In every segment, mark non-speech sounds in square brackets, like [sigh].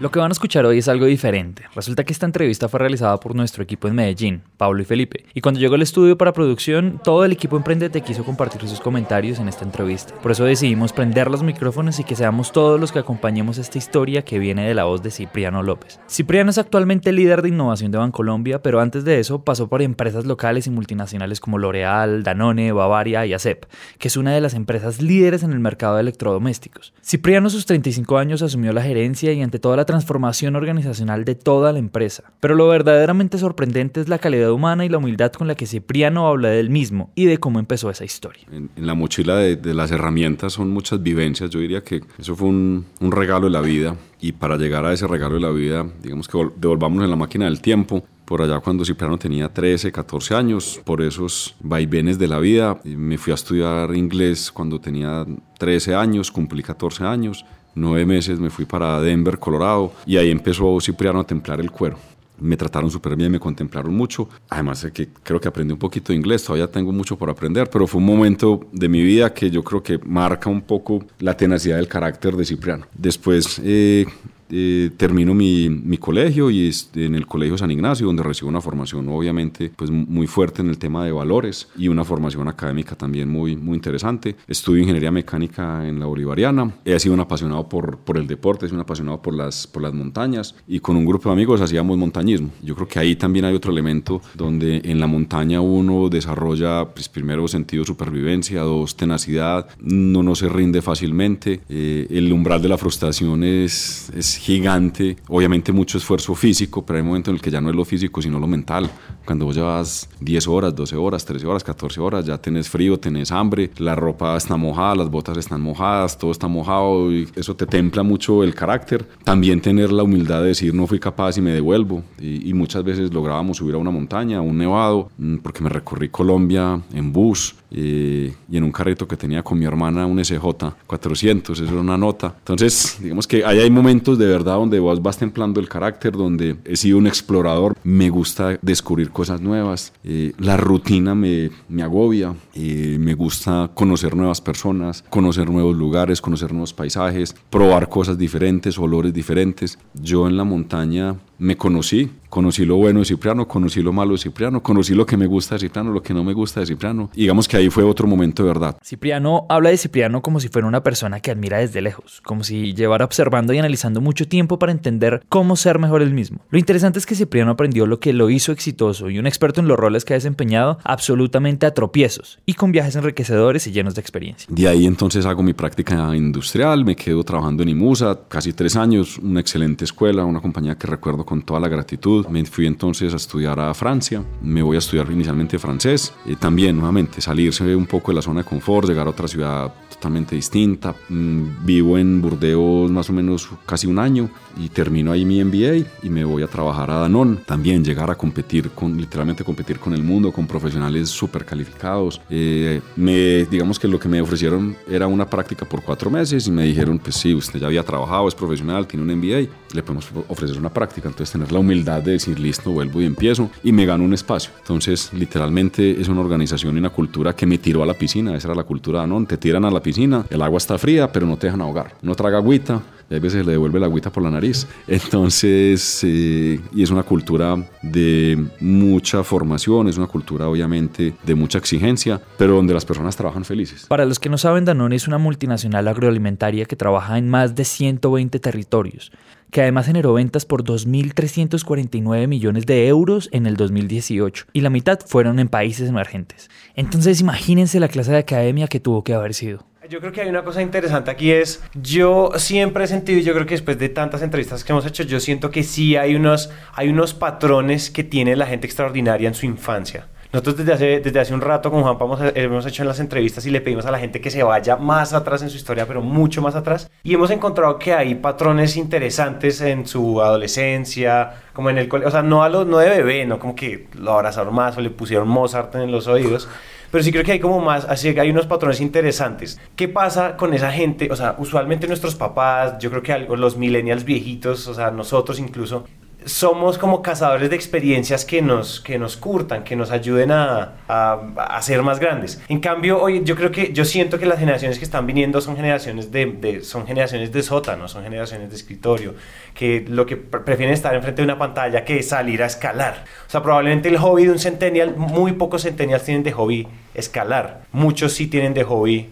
Lo que van a escuchar hoy es algo diferente. Resulta que esta entrevista fue realizada por nuestro equipo en Medellín, Pablo y Felipe. Y cuando llegó el estudio para producción, todo el equipo Emprendete quiso compartir sus comentarios en esta entrevista. Por eso decidimos prender los micrófonos y que seamos todos los que acompañemos esta historia que viene de la voz de Cipriano López. Cipriano es actualmente líder de innovación de Bancolombia, pero antes de eso pasó por empresas locales y multinacionales como L'Oreal, Danone, Bavaria y ASEP, que es una de las empresas líderes en el mercado de electrodomésticos. Cipriano a sus 35 años asumió la gerencia y ante toda la transformación organizacional de toda la empresa. Pero lo verdaderamente sorprendente es la calidad humana y la humildad con la que Cipriano habla del mismo y de cómo empezó esa historia. En, la mochila de, las herramientas son muchas vivencias. Yo diría que eso fue un, un regalo de la vida y para llegar a ese regalo de la vida, digamos que devolvamos en la máquina del tiempo, por allá cuando Cipriano tenía 13, 14 años, por esos vaivenes de la vida. Me fui a estudiar inglés cuando tenía 13 años, cumplí 14 años nueve meses me fui para Denver, Colorado, y ahí empezó Cipriano a templar el cuero. Me trataron súper bien, me contemplaron mucho. Además, que creo que aprendí un poquito de inglés, todavía tengo mucho por aprender, pero fue un momento de mi vida que yo creo que marca un poco la tenacidad del carácter de Cipriano. Después, eh, eh, termino mi, mi, colegio y en el Colegio San Ignacio, donde recibo una formación obviamente pues, muy fuerte en el tema de valores y una formación académica también muy, muy interesante. Estudio ingeniería mecánica en la Bolivariana. He sido un apasionado por, por el deporte, he sido un apasionado por las, por las montañas y con un grupo de amigos hacíamos montañismo. Yo creo que ahí también hay otro elemento donde en la montaña uno desarrolla pues, primero sentido de supervivencia, dos tenacidad, no, no se rinde fácilmente, eh, el umbral de la frustración es, es gigante, obviamente mucho esfuerzo físico, pero hay un momento en el que ya no es lo físico, sino lo mental. Cuando vos llevas 10 horas, 12 horas, 13 horas, 14 horas, ya tenés frío, tenés hambre, la ropa está mojada, las botas están mojadas, todo está mojado y eso te templa mucho el carácter. También tener la humildad de decir no fui capaz y me devuelvo. Y, y muchas veces lográbamos subir a una montaña, a un nevado, mm, porque me recorrí Colombia en bus, y en un carrito que tenía con mi hermana un SJ 400, eso era una nota. Entonces, digamos que ahí hay momentos de verdad donde vos vas templando el carácter, donde he sido un explorador, me gusta descubrir cosas nuevas, eh, la rutina me, me agobia, eh, me gusta conocer nuevas personas, conocer nuevos lugares, conocer nuevos paisajes, probar cosas diferentes, olores diferentes. Yo en la montaña me conocí, conocí lo bueno de Cipriano, conocí lo malo de Cipriano, conocí lo que me gusta de Cipriano, lo que no me gusta de Cipriano. digamos que ahí fue otro momento de verdad. Cipriano habla de Cipriano como si fuera una persona que admira desde lejos, como si llevara observando y analizando mucho tiempo para entender cómo ser mejor él mismo. Lo interesante es que Cipriano aprendió lo que lo hizo exitoso y un experto en los roles que ha desempeñado absolutamente a tropiezos y con viajes enriquecedores y llenos de experiencia. De ahí entonces hago mi práctica industrial, me quedo trabajando en IMUSA casi tres años, una excelente escuela, una compañía que recuerdo con toda la gratitud. Me fui entonces a estudiar a Francia. Me voy a estudiar inicialmente francés. también, nuevamente, salirse un poco de la zona de confort, llegar a otra ciudad totalmente distinta. Mm, vivo en Burdeos más o menos casi un año y termino ahí mi MBA y me voy a trabajar a Danone. También llegar a competir con, literalmente competir con el mundo, con profesionales súper calificados. Eh, me, digamos que lo que me ofrecieron era una práctica por cuatro meses y me dijeron, pues sí, usted ya había trabajado, es profesional, tiene un MBA, le podemos ofrecer una práctica. Entonces tener la humildad de decir, listo, vuelvo y empiezo y me gano un espacio. Entonces, literalmente es una organización y una cultura que me tiró a la piscina. Esa era la cultura Danone. Te tiran a la piscina, el agua está fría, pero no te dejan ahogar. No traga agüita, y a veces le devuelve la agüita por la nariz. [laughs] Entonces, eh, y es una cultura de mucha formación, es una cultura obviamente de mucha exigencia, pero donde las personas trabajan felices. Para los que no saben, Danone es una multinacional agroalimentaria que trabaja en más de 120 territorios que además generó ventas por 2.349 millones de euros en el 2018 y la mitad fueron en países emergentes. Entonces imagínense la clase de academia que tuvo que haber sido. Yo creo que hay una cosa interesante aquí es, yo siempre he sentido, y yo creo que después de tantas entrevistas que hemos hecho, yo siento que sí hay unos, hay unos patrones que tiene la gente extraordinaria en su infancia. Nosotros desde hace, desde hace un rato con Juan hemos, hemos hecho en las entrevistas y le pedimos a la gente que se vaya más atrás en su historia, pero mucho más atrás. Y hemos encontrado que hay patrones interesantes en su adolescencia, como en el colegio, o sea, no, a los, no de bebé, no como que lo abrazaron más o le pusieron Mozart en los oídos pero sí creo que hay como más, así que hay unos patrones interesantes. ¿Qué pasa con esa gente? O sea, usualmente nuestros papás, yo creo que algo, los millennials viejitos, o sea, nosotros incluso, somos como cazadores de experiencias que nos, que nos curtan, que nos ayuden a, a, ser más grandes. En cambio, hoy yo creo que, yo siento que las generaciones que están viniendo son generaciones de, son generaciones de sótano, son generaciones de escritorio, que lo que prefieren estar enfrente de una pantalla que salir a escalar. O sea, probablemente el hobby de un centennial, muy pocos centennials tienen de hobby escalar. Muchos sí tienen de hobby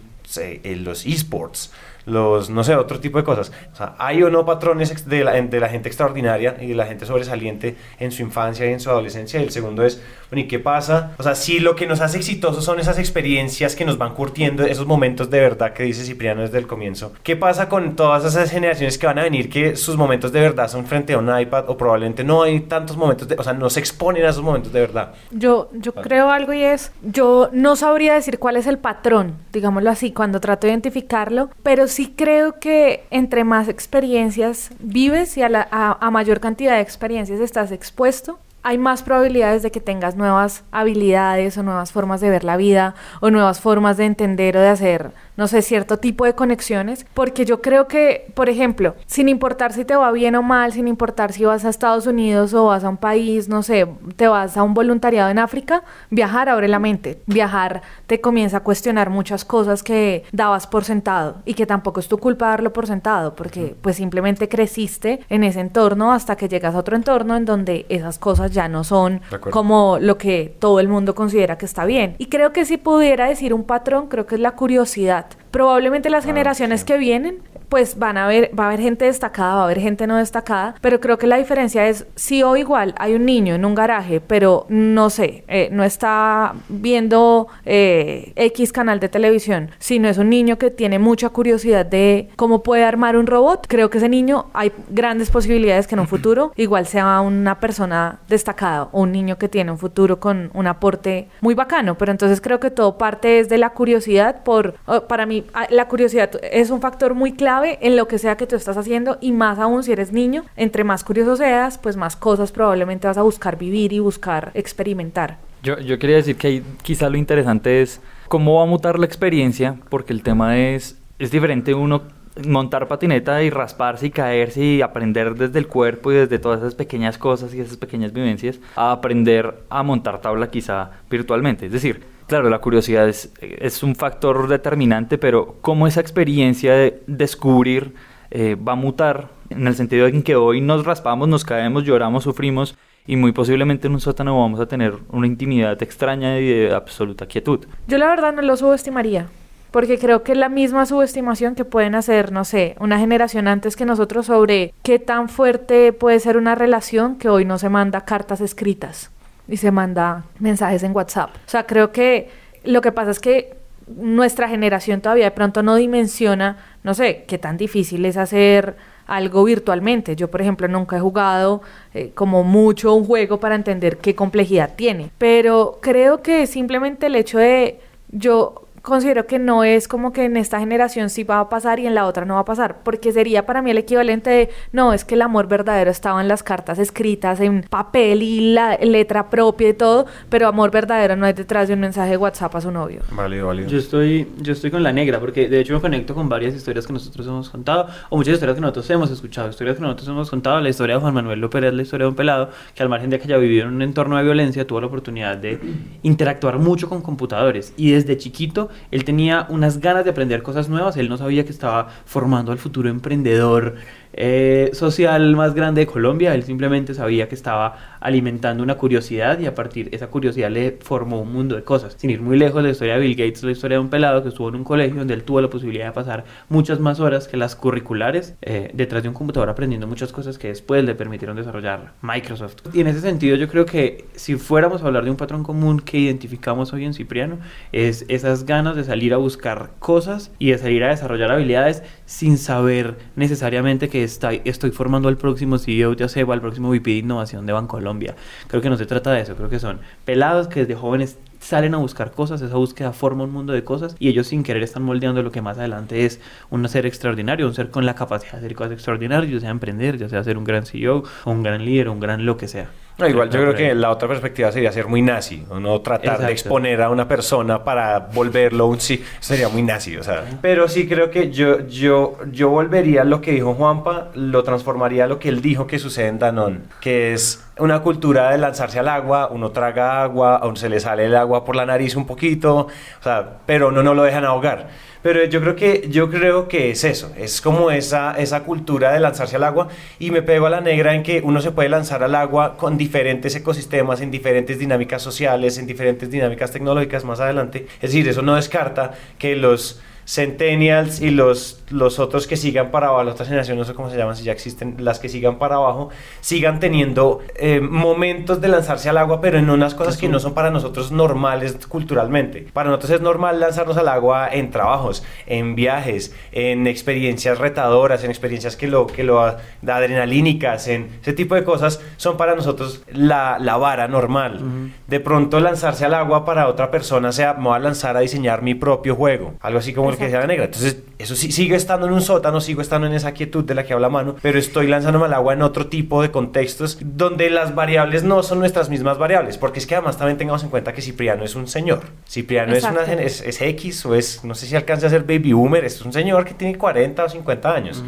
los esports los, no sé, otro tipo de cosas. O sea, hay o no patrones de la, de la gente extraordinaria y de la gente sobresaliente en su infancia y en su adolescencia. Y el segundo es, bueno, ¿y qué pasa? O sea, si lo que nos hace exitosos son esas experiencias que nos van curtiendo, esos momentos de verdad que dice Cipriano desde el comienzo, ¿qué pasa con todas esas generaciones que van a venir que sus momentos de verdad son frente a un iPad o probablemente no hay tantos momentos, de, o sea, no se exponen a esos momentos de verdad? Yo, yo creo algo y es, yo no sabría decir cuál es el patrón, digámoslo así, cuando trato de identificarlo, pero sí creo que entre más experiencias vives y a, la, a, mayor cantidad de experiencias estás expuesto, hay más probabilidades de que tengas nuevas habilidades o nuevas formas de ver la vida o nuevas formas de entender o de hacer no sé, cierto tipo de conexiones, porque yo creo que, por ejemplo, sin importar si te va bien o mal, sin importar si vas a Estados Unidos o vas a un país, no sé, te vas a un voluntariado en África, viajar abre la mente, viajar te comienza a cuestionar muchas cosas que dabas por sentado y que tampoco es tu culpa darlo por sentado, porque pues simplemente creciste en ese entorno hasta que llegas a otro entorno en donde esas cosas ya no son como lo que todo el mundo considera que está bien. Y creo que si pudiera decir un patrón, creo que es la curiosidad Probablemente las ah, generaciones que vienen pues van a ver, va a haber gente destacada, va a haber gente no destacada, pero creo que la diferencia es si o igual hay un niño en un garaje, pero no sé, eh, no está viendo eh, X canal de televisión, sino es un niño que tiene mucha curiosidad de cómo puede armar un robot, creo que ese niño hay grandes posibilidades que en un futuro igual sea una persona destacada o un niño que tiene un futuro con un aporte muy bacano, pero entonces creo que todo parte es de la curiosidad por, para mí la curiosidad es un factor muy clave en lo que sea que tú estás haciendo y más aún si eres niño, entre más curioso seas, pues más cosas probablemente vas a buscar vivir y buscar experimentar. Yo, yo quería decir que ahí quizá lo interesante es cómo va a mutar la experiencia, porque el tema es, es diferente uno montar patineta y rasparse y caerse y aprender desde el cuerpo y desde todas esas pequeñas cosas y esas pequeñas vivencias a aprender a montar tabla quizá virtualmente. Es decir, Claro, la curiosidad es, es un factor determinante, pero cómo esa experiencia de descubrir eh, va a mutar en el sentido de que hoy nos raspamos, nos caemos, lloramos, sufrimos y muy posiblemente en un sótano vamos a tener una intimidad extraña y de absoluta quietud. Yo la verdad no lo subestimaría. Porque creo que es la misma subestimación que pueden hacer, no sé, una generación antes que nosotros sobre qué tan fuerte puede ser una relación que hoy no se manda cartas escritas y se manda mensajes en WhatsApp. O sea, creo que lo que pasa es que nuestra generación todavía de pronto no dimensiona, no sé, qué tan difícil es hacer algo virtualmente. Yo, por ejemplo, nunca he jugado eh, como mucho un juego para entender qué complejidad tiene. Pero creo que simplemente el hecho de yo considero que no es como que en esta generación sí va a pasar y en la otra no va a pasar, porque sería para mí el equivalente de, no, es que el amor verdadero estaba en las cartas escritas, en papel y la letra propia y todo, pero amor verdadero no hay detrás de un mensaje de WhatsApp a su novio. Válido, válido. Yo estoy, yo estoy con la negra, porque de hecho me conecto con varias historias que nosotros hemos contado, o muchas historias que nosotros hemos escuchado, historias que nosotros hemos contado, la historia de Juan Manuel López es la historia de un pelado que al margen de que haya vivido en un entorno de violencia, tuvo la oportunidad de interactuar mucho con computadores y desde chiquito él tenía unas ganas de aprender cosas nuevas, él no sabía que estaba formando al futuro emprendedor eh, social más grande de Colombia, él simplemente sabía que estaba alimentando una curiosidad y a partir de esa curiosidad le formó un mundo de cosas. Sin ir muy lejos, la historia de Bill Gates, la historia de un pelado que estuvo en un colegio donde él tuvo la posibilidad de pasar muchas más horas que las curriculares eh, detrás de un computador aprendiendo muchas cosas que después le permitieron desarrollar Microsoft. Y en ese sentido yo creo que si fuéramos a hablar de un patrón común que identificamos hoy en Cipriano, es esas ganas de salir a buscar cosas y de salir a desarrollar habilidades sin saber necesariamente que estoy, estoy formando al próximo CEO de Acebo, al próximo VP de innovación de Bancolombia. Creo que no se trata de eso, creo que son pelados que desde jóvenes salen a buscar cosas, esa búsqueda forma un mundo de cosas y ellos sin querer están moldeando lo que más adelante es un ser extraordinario, un ser con la capacidad de hacer cosas extraordinarias, ya sea emprender, ya sea ser un gran CEO un gran líder un gran lo que sea. No, igual yo creo que la otra perspectiva sería ser muy nazi, o no tratar Exacto. de exponer a una persona para volverlo un sí, sería muy nazi, o sea. Pero sí creo que yo, yo, yo volvería a lo que dijo Juanpa, lo transformaría a lo que él dijo que sucede en Danone, que es una cultura de lanzarse al agua, uno traga agua, aún se le sale el agua por la nariz un poquito, o sea, pero no, no lo dejan ahogar. Pero yo creo que yo creo que es eso, es como esa esa cultura de lanzarse al agua y me pego a la negra en que uno se puede lanzar al agua con diferentes ecosistemas, en diferentes dinámicas sociales, en diferentes dinámicas tecnológicas más adelante. Es decir, eso no descarta que los centennials y los, los otros que sigan para abajo, las otras generaciones, no sé cómo se llaman, si ya existen, las que sigan para abajo, sigan teniendo eh, momentos de lanzarse al agua, pero en unas cosas que no son para nosotros normales culturalmente. Para nosotros es normal lanzarnos al agua en trabajos, en viajes, en experiencias retadoras, en experiencias que lo, que lo da adrenalínicas, en ese tipo de cosas, son para nosotros la, la vara normal. De pronto lanzarse al agua para otra persona sea, me voy a lanzar a diseñar mi propio juego, algo así como el que decía la negra. Entonces, eso sí, sigue estando en un sótano, sigo estando en esa quietud de la que habla Manu, pero estoy lanzándome al agua en otro tipo de contextos donde las variables no son nuestras mismas variables, porque es que además también tengamos en cuenta que Cipriano es un señor. Cipriano es, una, es, es X o es, no sé si alcanza a ser baby boomer, es un señor que tiene 40 o 50 años.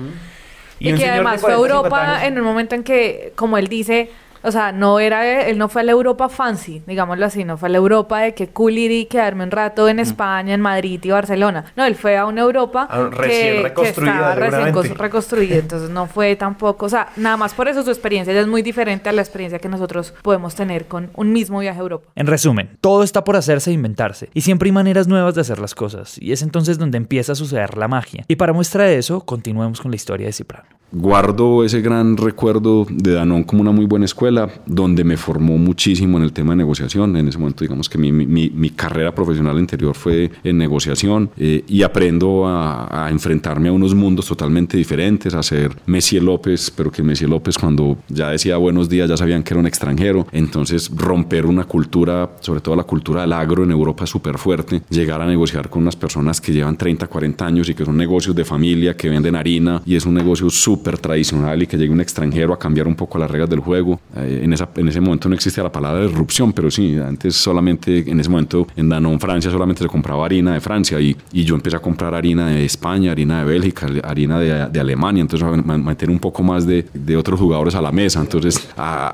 Y, que además fue a 40, 50 Europa en un momento en que, como él dice, o sea, no era, él no fue a la Europa fancy, digámoslo así, no fue a la Europa de que cool ir y quedarme un rato en España, en Madrid y Barcelona. No, él fue a una Europa A un- recién que, reconstruida, que estaba recién reconstruida, entonces no fue tampoco, o sea, nada más por eso su experiencia ya es muy diferente a la experiencia que nosotros podemos tener con un mismo viaje a Europa. En resumen, todo está por hacerse e inventarse, y siempre hay maneras nuevas de hacer las cosas, y es entonces donde empieza a suceder la magia. Y para muestra de eso, continuemos con la historia de Ciprano. Guardo ese gran recuerdo de Danón como una muy buena escuela, donde me formó muchísimo en el tema de negociación. En ese momento, digamos que mi, mi- mi carrera profesional anterior fue en negociación eh, y aprendo a, a enfrentarme a unos mundos totalmente diferentes, a ser Messier López, pero que Messier López cuando ya decía buenos días ya sabían que era un extranjero. Entonces, romper una cultura, sobre todo la cultura del agro en Europa súper fuerte, llegar a negociar con unas personas que llevan 30, 40 años y que son negocios de familia, que venden harina y es un negocio súper tradicional y que llegue un extranjero a cambiar un poco las reglas del juego. Eh, en, esa, en ese momento no existía la palabra disrupción, pero sí, antes solamente, en ese momento en Danone Francia solamente se compraba harina de Francia y, y yo empecé a comprar harina de España, harina de Bélgica, harina de, Alemania, entonces a ma- meter un poco más de, de otros jugadores a la mesa, entonces a-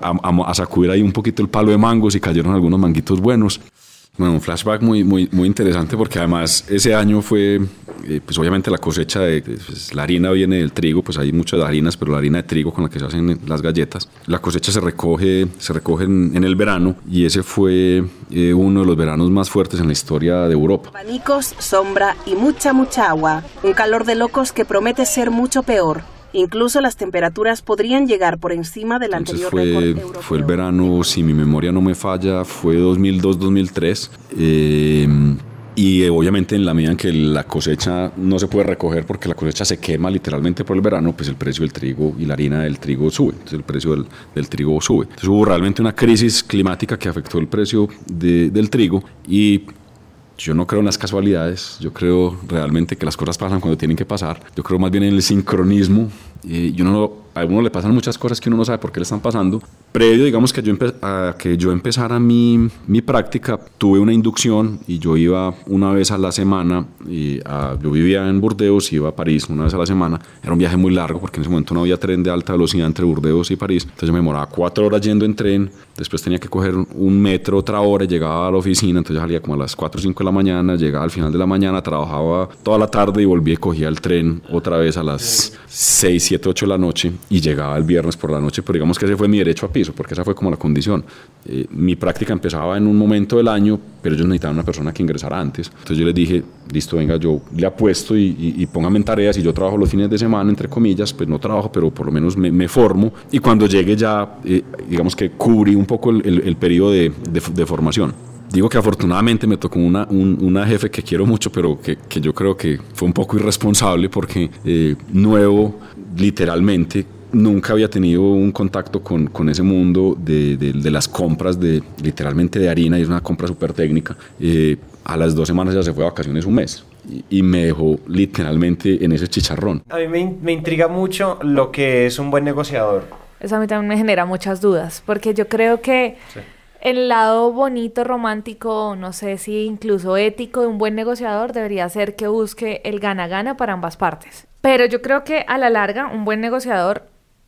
a sacudir ahí un poquito el palo de mangos y cayeron algunos manguitos buenos. Bueno, un flashback muy, muy, muy interesante porque además ese año fue, eh, pues obviamente la cosecha de, pues, la harina viene del trigo, pues hay muchas harinas, pero la harina de trigo con la que se hacen las galletas. La cosecha se recoge, se recoge en, el verano y ese fue eh, uno de los veranos más fuertes en la historia de Europa. Abanicos, sombra y mucha, mucha agua. Un calor de locos que promete ser mucho peor. Incluso las temperaturas podrían llegar por encima del Entonces anterior fue, récord europeo. fue el verano, si mi memoria no me falla, fue 2002-2003. eh, y obviamente en la medida en que la cosecha no se puede recoger porque la cosecha se quema literalmente por el verano, pues el precio del trigo y la harina del trigo sube. Entonces el precio del, del trigo sube. Entonces hubo realmente una crisis climática que afectó el precio de- del trigo y yo no creo en las casualidades, yo creo realmente que las cosas pasan cuando tienen que pasar. Yo creo más bien en el sincronismo. eh, y uno no- a uno le pasan muchas cosas que uno no sabe por qué le están pasando. Previo, digamos, que yo, a que yo empezara mi, mi práctica, tuve una inducción y yo iba una vez a la semana. Y a- yo vivía en Burdeos, iba a París una vez a la semana. Era un viaje muy largo porque en ese momento no había tren de alta velocidad entre Burdeos y París. Entonces yo me demoraba cuatro horas yendo en tren. Después tenía que coger un metro otra hora y llegaba a la oficina. Entonces salía como a las 4 o 5 de la mañana, llegaba al final de la mañana, trabajaba toda la tarde y volvía y cogía el tren otra vez a las 6, 7, 8 de la noche y llegaba el viernes por la noche. Pero digamos que ese fue mi derecho a piso porque esa fue como la condición. Eh, mi práctica empezaba en un momento del año, pero ellos necesitaban una persona que ingresara antes. Entonces yo les dije, listo, venga, yo le apuesto y, y, y póngame en tareas y yo trabajo los fines de semana, entre comillas, pues no trabajo, pero por lo menos me, me formo y cuando llegue ya, eh, digamos que cubrí un poco el, el- el periodo de, de- de formación. digo que afortunadamente me tocó una, una jefe que quiero mucho, pero que, que, yo creo que fue un poco irresponsable porque eh, nuevo, literalmente, nunca había tenido un contacto con, con ese mundo de, de, las compras de literalmente de harina y es una compra súper técnica. Eh, a las dos semanas ya se fue a vacaciones un mes y, me dejó literalmente en ese chicharrón. A mí me, me intriga mucho lo que es un buen negociador. Eso a mí también me genera muchas dudas, porque yo creo que el lado bonito, romántico, no sé si incluso ético de un buen negociador debería ser que busque el gana-gana para ambas partes. Pero yo creo que a la larga un buen negociador,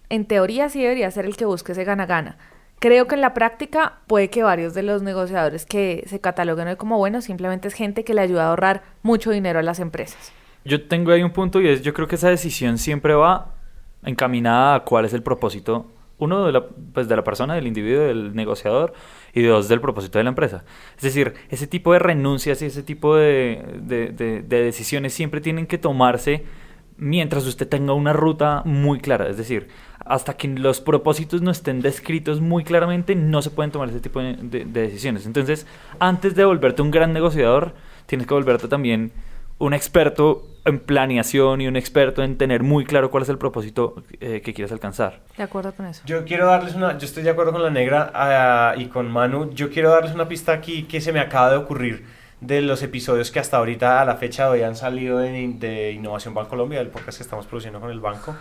en teoría sí debería ser el que busque ese gana-gana. Creo que en la práctica puede que varios de los negociadores que se cataloguen hoy como buenos simplemente es gente que le ayuda a ahorrar mucho dinero a las empresas. Yo tengo ahí un punto y es, yo creo que esa decisión siempre va encaminada a cuál es el propósito, uno, de la, pues de la persona, del individuo, del negociador, y dos, del propósito de la empresa. Es decir, ese tipo de renuncias y ese tipo de, de decisiones siempre tienen que tomarse mientras usted tenga una ruta muy clara. Es decir, hasta que los propósitos no estén descritos muy claramente, no se pueden tomar ese tipo de, decisiones. Entonces, antes de volverte un gran negociador, tienes que volverte también un experto en planeación y un experto en tener muy claro cuál es el propósito eh, que quieres alcanzar. De acuerdo con eso. Yo quiero darles una, yo estoy de acuerdo con la negra ah, y con Manu, yo quiero darles una pista aquí que se me acaba de ocurrir de los episodios que hasta ahorita a la fecha hoy han salido de, de Innovación Banco Colombia, del podcast que estamos produciendo con el banco.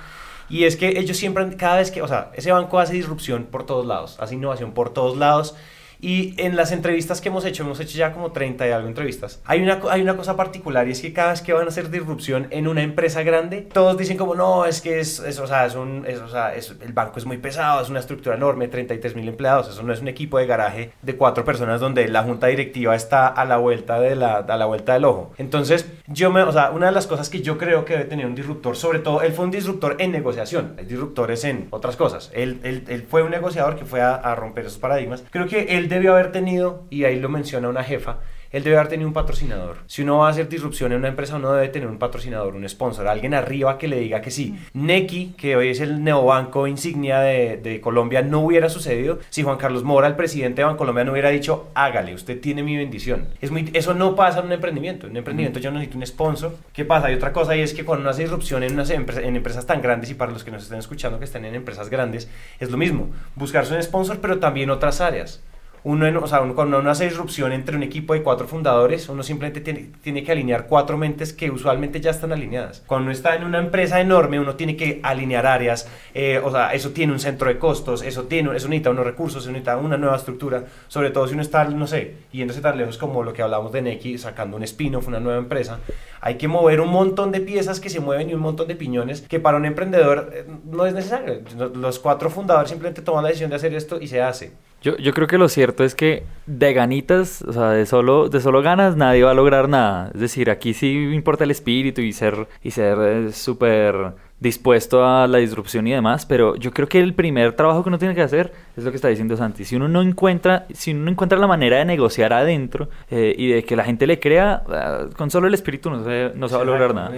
Y es que ellos siempre, cada vez que, o sea, ese banco hace disrupción por todos lados, hace innovación por todos lados y en las entrevistas que hemos hecho, hemos hecho ya como 30 y algo entrevistas, hay una, hay una cosa particular y es que cada vez que van a hacer disrupción en una empresa grande, todos dicen como, no, es que es, o sea, es un, es, o sea, es, el banco es muy pesado, es una estructura enorme, 33 mil empleados, eso no es un equipo de garaje de cuatro personas donde la junta directiva está a la vuelta, de la, a la vuelta del ojo. Entonces, yo me, o sea, una de las cosas que yo creo que debe tener un disruptor, sobre todo, él fue un disruptor en negociación, hay disruptores en otras cosas, él, él, él fue un negociador que fue a, a romper esos paradigmas. Creo que él debió haber tenido, y ahí lo menciona una jefa, él debe haber tenido un patrocinador. Si uno va a hacer disrupción en una empresa, uno debe tener un patrocinador, un sponsor, alguien arriba que le diga que sí. Neki, que hoy es el neobanco insignia de, de, Colombia, no hubiera sucedido si Juan Carlos Mora, el presidente de Colombia no hubiera dicho, hágale, usted tiene mi bendición. Es muy, eso no pasa en un emprendimiento. En un emprendimiento yo necesito un sponsor. ¿Qué pasa? Hay otra cosa y es que cuando uno hace disrupción en, unas empresas, en empresas tan grandes y para los que nos estén escuchando que estén en empresas grandes, es lo mismo. Buscarse un sponsor, pero también otras áreas uno, o sea, cuando uno disrupción entre un equipo de cuatro fundadores, uno simplemente tiene, tiene, que alinear cuatro mentes que usualmente ya están alineadas. Cuando uno está en una empresa enorme, uno tiene que alinear áreas, eh, o sea, eso tiene un centro de costos, eso, tiene, eso necesita unos recursos, eso necesita una nueva estructura, sobre todo si uno está, no sé, yéndose tan lejos como lo que hablamos de Neki, sacando un spin-off, una nueva empresa, hay que mover un montón de piezas que se mueven y un montón de piñones que para un emprendedor eh, no es necesario. Los cuatro fundadores simplemente toman la decisión de hacer esto y se hace. Yo, yo creo que lo cierto es que de ganitas, o sea, de solo, de solo ganas, nadie va a lograr nada. Es decir, aquí sí importa el espíritu y ser, y ser eh, súper dispuesto a la disrupción y demás, pero yo creo que el primer trabajo que uno tiene que hacer es lo que está diciendo Santi. Si uno no encuentra, si uno no encuentra la manera de negociar adentro eh, y de que la gente le crea, eh, con solo el espíritu no se, no se va a lograr nada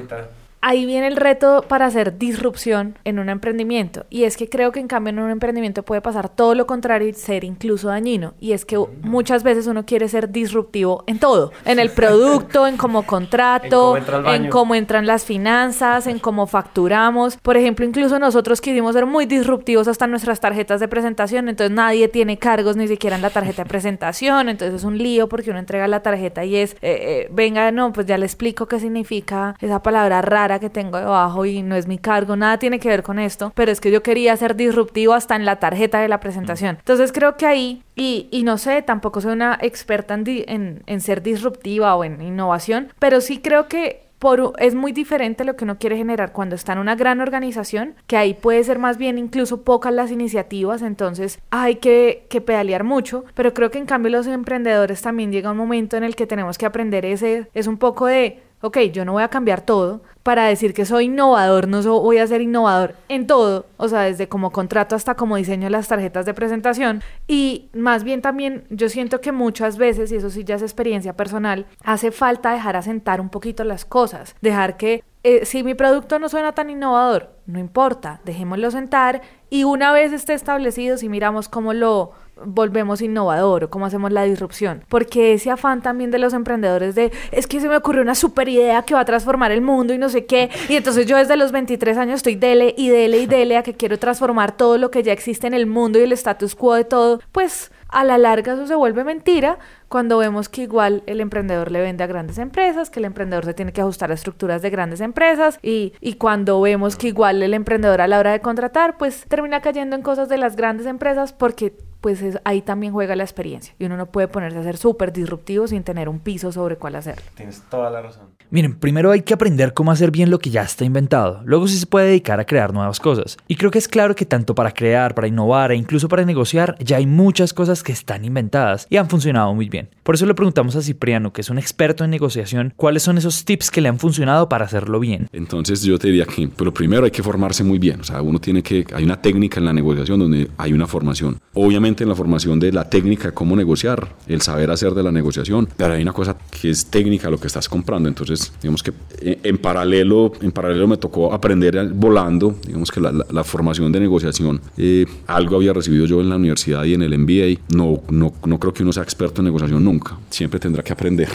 ahí viene el reto para hacer disrupción en un emprendimiento. Y es que creo que en cambio en un emprendimiento puede pasar todo lo contrario y ser incluso dañino. Y es que muchas veces uno quiere ser disruptivo en todo. En el [laughs] producto, en cómo contrato, en cómo, entran las finanzas, en cómo facturamos. Por ejemplo, incluso nosotros quisimos ser muy disruptivos hasta nuestras tarjetas de presentación. Entonces nadie tiene cargos ni siquiera en la tarjeta de presentación. Entonces es un lío porque uno entrega la tarjeta y es, eh, eh, venga, no, pues ya le explico qué significa esa palabra rara que tengo debajo y no es mi cargo, nada tiene que ver con esto, pero es que yo quería ser disruptivo hasta en la tarjeta de la presentación. Mm. Entonces creo que ahí, y, y no sé, tampoco soy una experta en, en, en ser disruptiva o en innovación, pero sí creo que por, es muy diferente lo que uno quiere generar cuando está en una gran organización, que ahí puede ser más bien incluso pocas las iniciativas, entonces hay que, que pedalear mucho, pero creo que en cambio los emprendedores también llega un momento en el que tenemos que aprender ese, es un poco de ok, yo no voy a cambiar todo para decir que soy innovador, no voy a ser innovador en todo, o sea, desde como contrato hasta como diseño las tarjetas de presentación. Y más bien también yo siento que muchas veces, y eso sí ya es experiencia personal, hace falta dejar asentar un poquito las cosas, dejar que eh, si mi producto no suena tan innovador, no importa, dejémoslo sentar y una vez esté establecido, si miramos cómo lo volvemos innovador o cómo hacemos la disrupción. Porque ese afán también de los emprendedores de, es que se me ocurrió una super idea que va a transformar el mundo y no sé qué. Y entonces yo desde los 23 años estoy dele y dele y dele a que quiero transformar todo lo que ya existe en el mundo y el status quo de todo. Pues a la larga eso se vuelve mentira cuando vemos que igual el emprendedor le vende a grandes empresas, que el emprendedor se tiene que ajustar a estructuras de grandes empresas y, y cuando vemos que igual el emprendedor a la hora de contratar pues termina cayendo en cosas de las grandes empresas porque pues ahí también juega la experiencia y uno no puede ponerse a ser súper disruptivo sin tener un piso sobre cuál hacerlo. Tienes toda la razón. Miren, primero hay que aprender cómo hacer bien lo que ya está inventado, luego sí se puede dedicar a crear nuevas cosas. Y creo que es claro que tanto para crear, para innovar e incluso para negociar, ya hay muchas cosas que están inventadas y han funcionado muy bien. Por eso le preguntamos a Cipriano, que es un experto en negociación, cuáles son esos tips que le han funcionado para hacerlo bien. Entonces yo te diría que, pero primero hay que formarse muy bien, o sea, uno tiene que, hay una técnica en la negociación donde hay una formación. Obviamente en la formación de la técnica, cómo negociar, el saber hacer de la negociación, pero hay una cosa que es técnica lo que estás comprando, entonces digamos que eh, en paralelo, en paralelo me tocó aprender volando, digamos que la, formación de negociación, eh, algo había recibido yo en la universidad y en el MBA, no, no, no creo que uno sea experto en negociación nunca, siempre tendrá que aprender.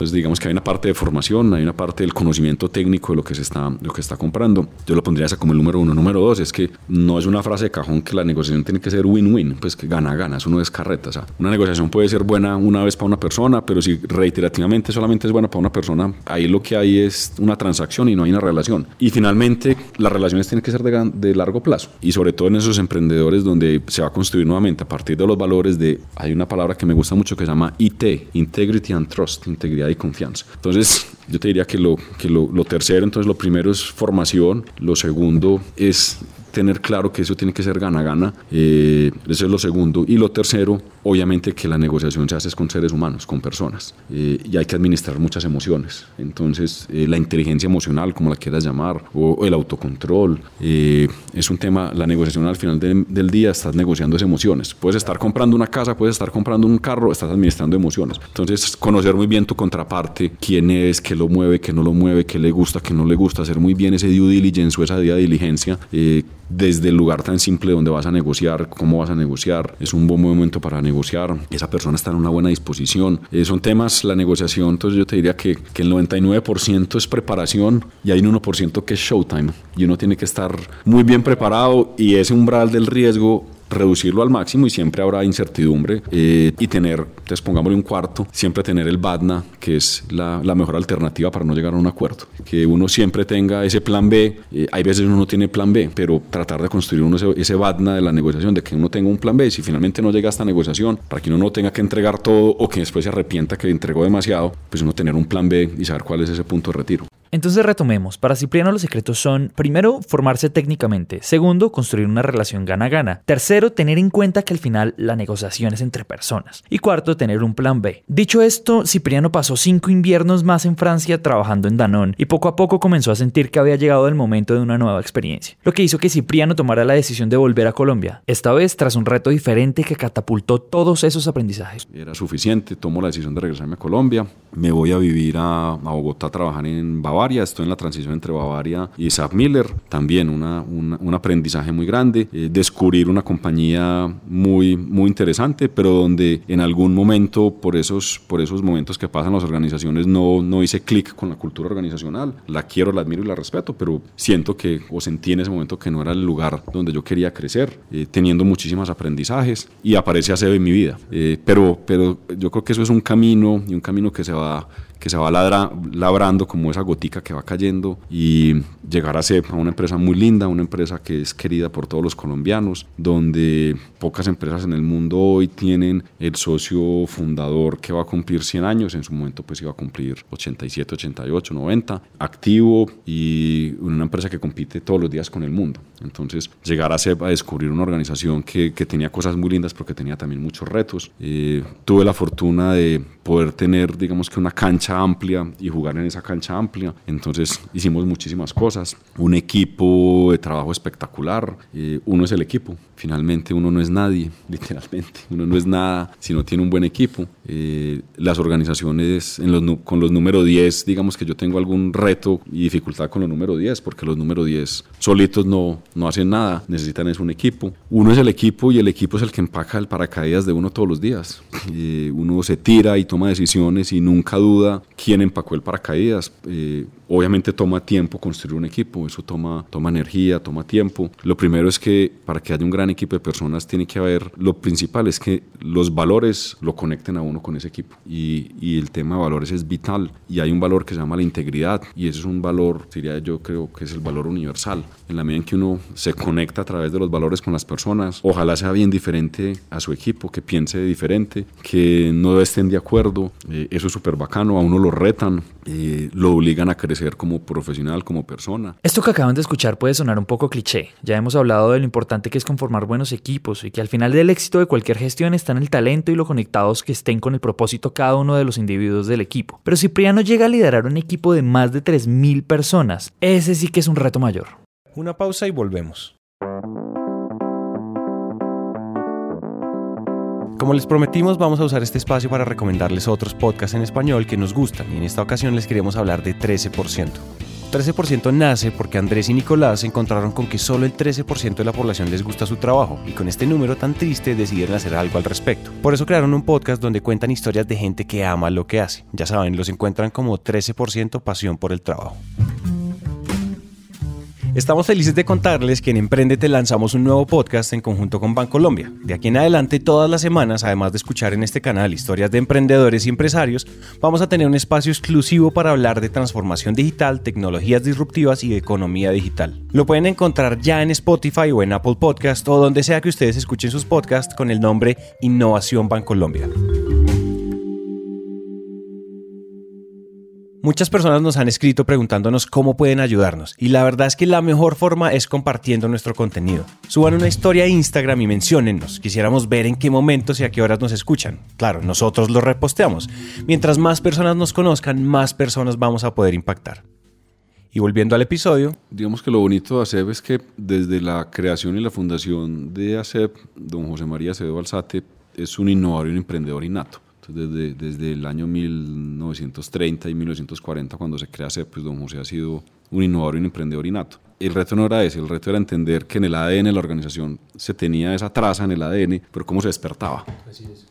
Entonces digamos que hay una parte de formación, hay una parte del conocimiento técnico de lo que se está, lo que está comprando. Yo lo pondría esa como el número uno. Número dos es que no es una frase de cajón que la negociación tiene que ser win-win, pues que gana, gana, eso no es carreta. O sea, una negociación puede ser buena una vez para una persona, pero si reiterativamente solamente es buena para una persona, ahí lo que hay es una transacción y no hay una relación. Y finalmente, las relaciones tienen que ser de, de largo plazo y sobre todo en esos emprendedores donde se va a construir nuevamente a partir de los valores de, hay una palabra que me gusta mucho que se llama IT, Integrity and Trust, integridad y confianza. Entonces, yo te diría que lo, que lo, lo tercero, entonces lo primero es formación, lo segundo es tener claro que eso tiene que ser gana-gana. Eh, eso es lo segundo. Y lo tercero, obviamente que la negociación se hace con seres humanos, con personas. Eh, y hay que administrar muchas emociones. Entonces, eh, la inteligencia emocional, como la quieras llamar, o, el autocontrol, es un tema, la negociación al final del día estás negociando esas emociones. Puedes estar comprando una casa, puedes estar comprando un carro, estás administrando emociones. Entonces, conocer muy bien tu contraparte, quién es, qué lo mueve, qué no lo mueve, qué le gusta, qué no le gusta, hacer muy bien ese due diligence o esa diligencia desde el lugar tan simple donde vas a negociar, cómo vas a negociar, es un buen momento para negociar, esa persona está en una buena disposición. Eh, son temas, la negociación, entonces yo te diría que, que el 99% es preparación y hay un 1% que es showtime y uno tiene que estar muy bien preparado y ese umbral del riesgo reducirlo al máximo y siempre habrá incertidumbre eh, y tener, entonces pongámosle un cuarto, siempre tener el BADNA, que es la, la, mejor alternativa para no llegar a un acuerdo. Que uno siempre tenga ese plan B, eh, hay veces uno no tiene plan B, pero tratar de construir uno ese, ese BADNA de la negociación, de que uno tenga un plan B, si finalmente no llega a esta negociación, para que uno no tenga que entregar todo o que después se arrepienta que entregó demasiado, pues uno tener un plan B y saber cuál es ese punto de retiro. Entonces retomemos, para Cipriano los secretos son, primero, formarse técnicamente, segundo, construir una relación gana-gana, tercero, tener en cuenta que al final la negociación es entre personas, y cuarto, tener un plan B. Dicho esto, Cipriano pasó cinco inviernos más en Francia trabajando en Danone y poco a poco comenzó a sentir que había llegado el momento de una nueva experiencia, lo que hizo que Cipriano tomara la decisión de volver a Colombia, esta vez tras un reto diferente que catapultó todos esos aprendizajes. Era suficiente, tomó la decisión de regresarme a Colombia, me voy a vivir a, a Bogotá a trabajar en Bavaria, estoy en la transición entre Bavaria y Saab Miller, también una, un aprendizaje muy grande, eh, descubrir una compañía muy, muy interesante, pero donde en algún momento, por esos, por esos momentos que pasan las organizaciones, no, no hice clic con la cultura organizacional. La quiero, la admiro y la respeto, pero siento que, o sentí en ese momento que no era el lugar donde yo quería crecer, eh, teniendo muchísimos aprendizajes y aparece ACEB en mi vida. Eh, pero, pero yo creo que eso es un camino y un camino que se va que se va labrando como esa gotica que va cayendo y llegar a ser una empresa muy linda, una empresa que es querida por todos los colombianos, donde pocas empresas en el mundo hoy tienen el socio fundador que va a cumplir 100 años, en su momento pues iba a cumplir 87, 88, 90, activo y una empresa que compite todos los días con el mundo. Entonces llegar a, ser, a descubrir una organización que, que, tenía cosas muy lindas porque tenía también muchos retos. Eh, tuve la fortuna de poder tener digamos que una cancha amplia y jugar en esa cancha amplia. Entonces hicimos muchísimas cosas. Un equipo de trabajo espectacular. Eh, uno es el equipo. Finalmente uno no es nadie, [laughs] literalmente. Uno no es nada si no tiene un buen equipo. Eh, las organizaciones en los, con los número 10, digamos que yo tengo algún reto y dificultad con los número 10, porque los número 10 solitos no, no hacen nada, necesitan es un equipo. Uno es el equipo y el equipo es el que empaca el paracaídas de uno todos los días. Eh, uno se tira y toma decisiones y nunca duda quién empacó el paracaídas. Eh, obviamente toma tiempo construir un equipo, eso toma, toma energía, toma tiempo. Lo primero es que para que haya un gran equipo de personas tiene que haber, lo principal es que los valores lo conecten a uno con ese equipo. Y, el tema de valores es vital y hay un valor que se llama la integridad y ese es un valor, diría yo creo que es el valor universal. En la medida en que uno se conecta a través de los valores con las personas, ojalá sea bien diferente a su equipo, que piense diferente, que no estén de acuerdo, eh, eso es súper bacano, a uno lo retan, eh, lo obligan a crecer como profesional, como persona. Esto que acaban de escuchar puede sonar un poco cliché. Ya hemos hablado de lo importante que es conformar buenos equipos y que al final del éxito de cualquier gestión está en el talento y lo conectados que estén con el propósito cada uno de los individuos del equipo. Pero Cipriano llega a liderar un equipo de más de 3.000 personas. Ese sí que es un reto mayor. Una pausa y volvemos. Como les prometimos, vamos a usar este espacio para recomendarles otros podcasts en español que nos gustan y en esta ocasión les queremos hablar de 13%. 13% nace porque Andrés y Nicolás se encontraron con que solo el 13% de la población les gusta su trabajo y con este número tan triste decidieron hacer algo al respecto. Por eso crearon un podcast donde cuentan historias de gente que ama lo que hace. Ya saben, los encuentran como 13% pasión por el trabajo. Estamos felices de contarles que en Emprendete lanzamos un nuevo podcast en conjunto con Bancolombia. De aquí en adelante, todas las semanas, además de escuchar en este canal historias de emprendedores y empresarios, vamos a tener un espacio exclusivo para hablar de transformación digital, tecnologías disruptivas y economía digital. Lo pueden encontrar ya en Spotify o en Apple Podcast o donde sea que ustedes escuchen sus podcasts con el nombre Innovación Bancolombia. Muchas personas nos han escrito preguntándonos cómo pueden ayudarnos y la verdad es que la mejor forma es compartiendo nuestro contenido. Suban una historia a Instagram y menciónennos. Quisiéramos ver en qué momentos y a qué horas nos escuchan. Claro, nosotros lo reposteamos. Mientras más personas nos conozcan, más personas vamos a poder impactar. Y volviendo al episodio. Digamos que lo bonito de ACEP es que desde la creación y la fundación de ACEP, don José María Acevedo Alzate es un innovador y un emprendedor innato desde, desde el año 1930 y 1940, cuando se crea CEP, pues don José ha sido un innovador y un emprendedor innato. El reto no era ese, el reto era entender que en el ADN de la organización se tenía esa traza en el ADN, pero cómo se despertaba.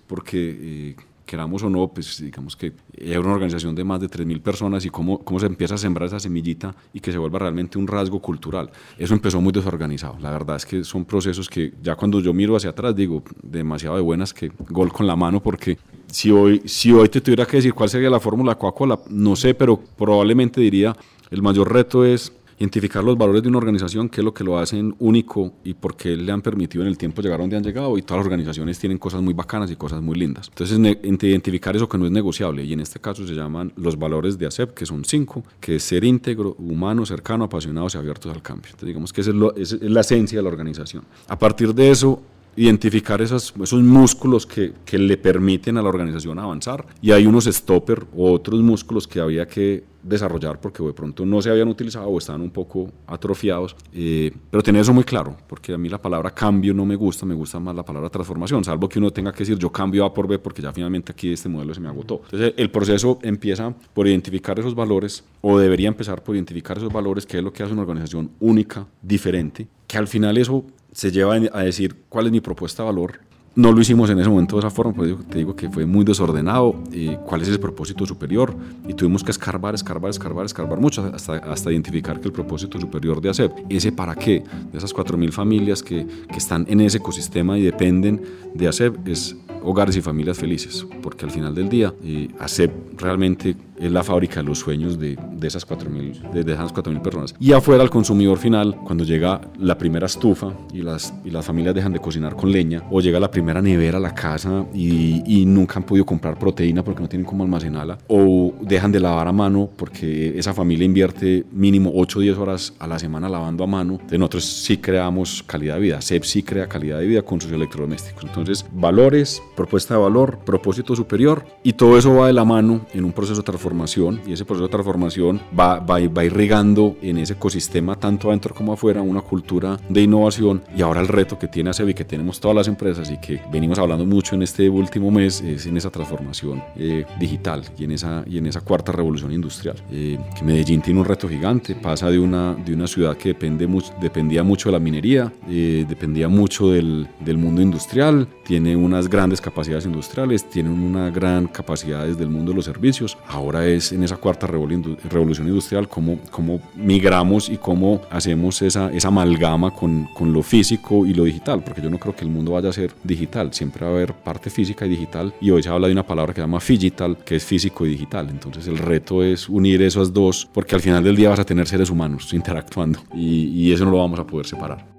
Porque eh, queramos o no, pues digamos que era una organización de más de 3.000 personas y cómo, cómo se empieza a sembrar esa semillita y que se vuelva realmente un rasgo cultural. Eso empezó muy desorganizado. La verdad es que son procesos que ya cuando yo miro hacia atrás digo, demasiado de buenas que gol con la mano porque si hoy, si hoy te tuviera que decir cuál sería la fórmula Coca-Cola, no sé, pero probablemente diría, el mayor reto es identificar los valores de una organización, qué es lo que lo hacen único y por qué le han permitido en el tiempo llegar a donde han llegado. Y todas las organizaciones tienen cosas muy bacanas y cosas muy lindas. Entonces, identificar eso que no es negociable. Y en este caso se llaman los valores de ACEP, que son cinco, que es ser íntegro, humano, cercano, apasionados y abiertos al cambio. Entonces, digamos que esa es, es la esencia de la organización. A partir de eso, identificar esos, esos músculos que, que, le permiten a la organización avanzar y hay unos stopper o otros músculos que había que desarrollar porque de pronto no se habían utilizado o estaban un poco atrofiados, eh, pero tener eso muy claro, porque a mí la palabra cambio no me gusta, me gusta más la palabra transformación, salvo que uno tenga que decir yo cambio A por B porque ya finalmente aquí este modelo se me agotó. Entonces el proceso empieza por identificar esos valores o debería empezar por identificar esos valores, que es lo que hace una organización única, diferente, que al final eso se lleva a decir cuál es mi propuesta de valor. No lo hicimos en ese momento de esa forma, pues te digo que fue muy desordenado, y cuál es el propósito superior, y tuvimos que escarbar, escarbar, escarbar, escarbar mucho hasta, hasta identificar que el propósito superior de ACEP, ese para qué, de esas 4.000 familias que, que están en ese ecosistema y dependen de ACEP, es hogares y familias felices, porque al final del día eh, ACEP realmente es la fábrica de los sueños de, de esas 4.000 de, de esas 4.000 personas. Y afuera al consumidor final, cuando llega la primera estufa y las, y las familias dejan de cocinar con leña, o llega la primera nevera a la casa y, y nunca han podido comprar proteína porque no tienen cómo almacenarla, o dejan de lavar a mano porque esa familia invierte mínimo 8 o 10 horas a la semana lavando a mano, de nosotros sí creamos calidad de vida, CEP sí crea calidad de vida con sus electrodomésticos. Entonces, valores, propuesta de valor, propósito superior y todo eso va de la mano en un proceso de transformación y ese proceso de transformación va, va, va irrigando en ese ecosistema tanto adentro como afuera una cultura de innovación y ahora el reto que tiene ASEB y que tenemos todas las empresas y que venimos hablando mucho en este último mes es en esa transformación eh, digital y en, esa, y en esa cuarta revolución industrial. Eh, que Medellín tiene un reto gigante, pasa de una, de una ciudad que depende mucho, dependía mucho de la minería, eh, dependía mucho del, del mundo industrial, tiene unas grandes capacidades industriales, tiene una gran capacidad desde el mundo de los servicios. Ahora es en esa cuarta revolución industrial cómo, cómo migramos y cómo hacemos esa, esa amalgama con, con lo físico y lo digital, porque yo no creo que el mundo vaya a ser digital, siempre va a haber parte física y digital y hoy se habla de una palabra que se llama digital, que es físico y digital. Entonces el reto es unir esas dos, porque al final del día vas a tener seres humanos [laughs] interactuando y, y eso no lo vamos a poder separar.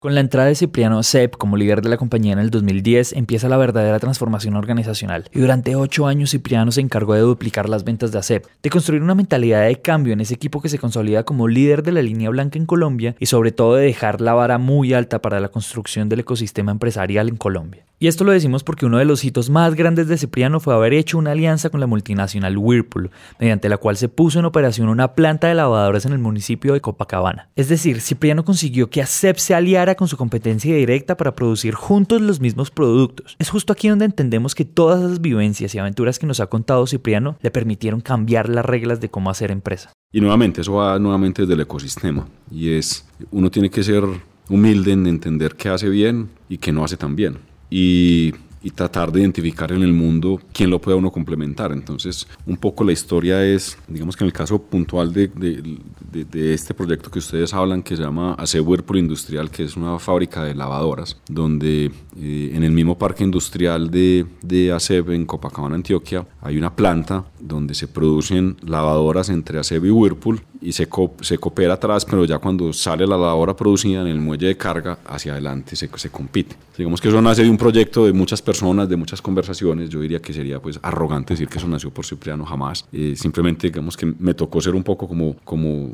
Con la entrada de Cipriano Sepp como líder de la compañía en el 2010 empieza la verdadera transformación organizacional y durante ocho años Cipriano se encargó de duplicar las ventas de ACEP, de construir una mentalidad de cambio en ese equipo que se consolida como líder de la línea blanca en Colombia y sobre todo de dejar la vara muy alta para la construcción del ecosistema empresarial en Colombia. Y esto lo decimos porque uno de los hitos más grandes de Cipriano fue haber hecho una alianza con la multinacional Whirlpool, mediante la cual se puso en operación una planta de lavadoras en el municipio de Copacabana. Es decir, Cipriano consiguió que ACEP se aliara con su competencia directa para producir juntos los mismos productos. Es justo aquí donde entendemos que todas esas vivencias y aventuras que nos ha contado Cipriano le permitieron cambiar las reglas de cómo hacer empresa. Y nuevamente, eso va nuevamente desde el ecosistema. Y es, uno tiene que ser humilde en entender qué hace bien y qué no hace tan bien y, tratar de identificar en el mundo quién lo puede uno complementar. Entonces, un poco la historia es, digamos que en el caso puntual de, de, este proyecto que ustedes hablan, que se llama ACE Whirlpool Industrial, que es una fábrica de lavadoras, donde eh, en el mismo parque industrial de, de ACEB en Copacabana, Antioquia, hay una planta donde se producen lavadoras entre ACEB y Whirlpool y se, se coopera atrás, pero ya cuando sale la lavadora producida en el muelle de carga, hacia adelante se, se compite. Digamos que eso nace de un proyecto de muchas personas, de muchas conversaciones. Yo diría que sería pues arrogante decir que eso nació por Cipriano, jamás. Eh, simplemente digamos que me tocó ser un poco como, como,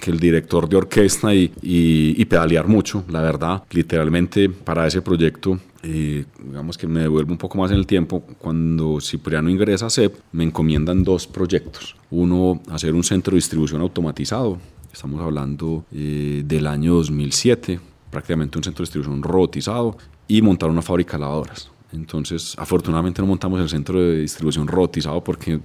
que el director de orquesta y, y, y pedalear mucho, la verdad. Literalmente para ese proyecto eh, digamos que me devuelvo un poco más en el tiempo, cuando Cipriano ingresa a CEP, me encomiendan dos proyectos. Uno, hacer un centro de distribución automatizado, estamos hablando eh, del año 2007, prácticamente un centro de distribución robotizado, y montar una fábrica de lavadoras. Entonces, afortunadamente no montamos el centro de distribución robotizado porque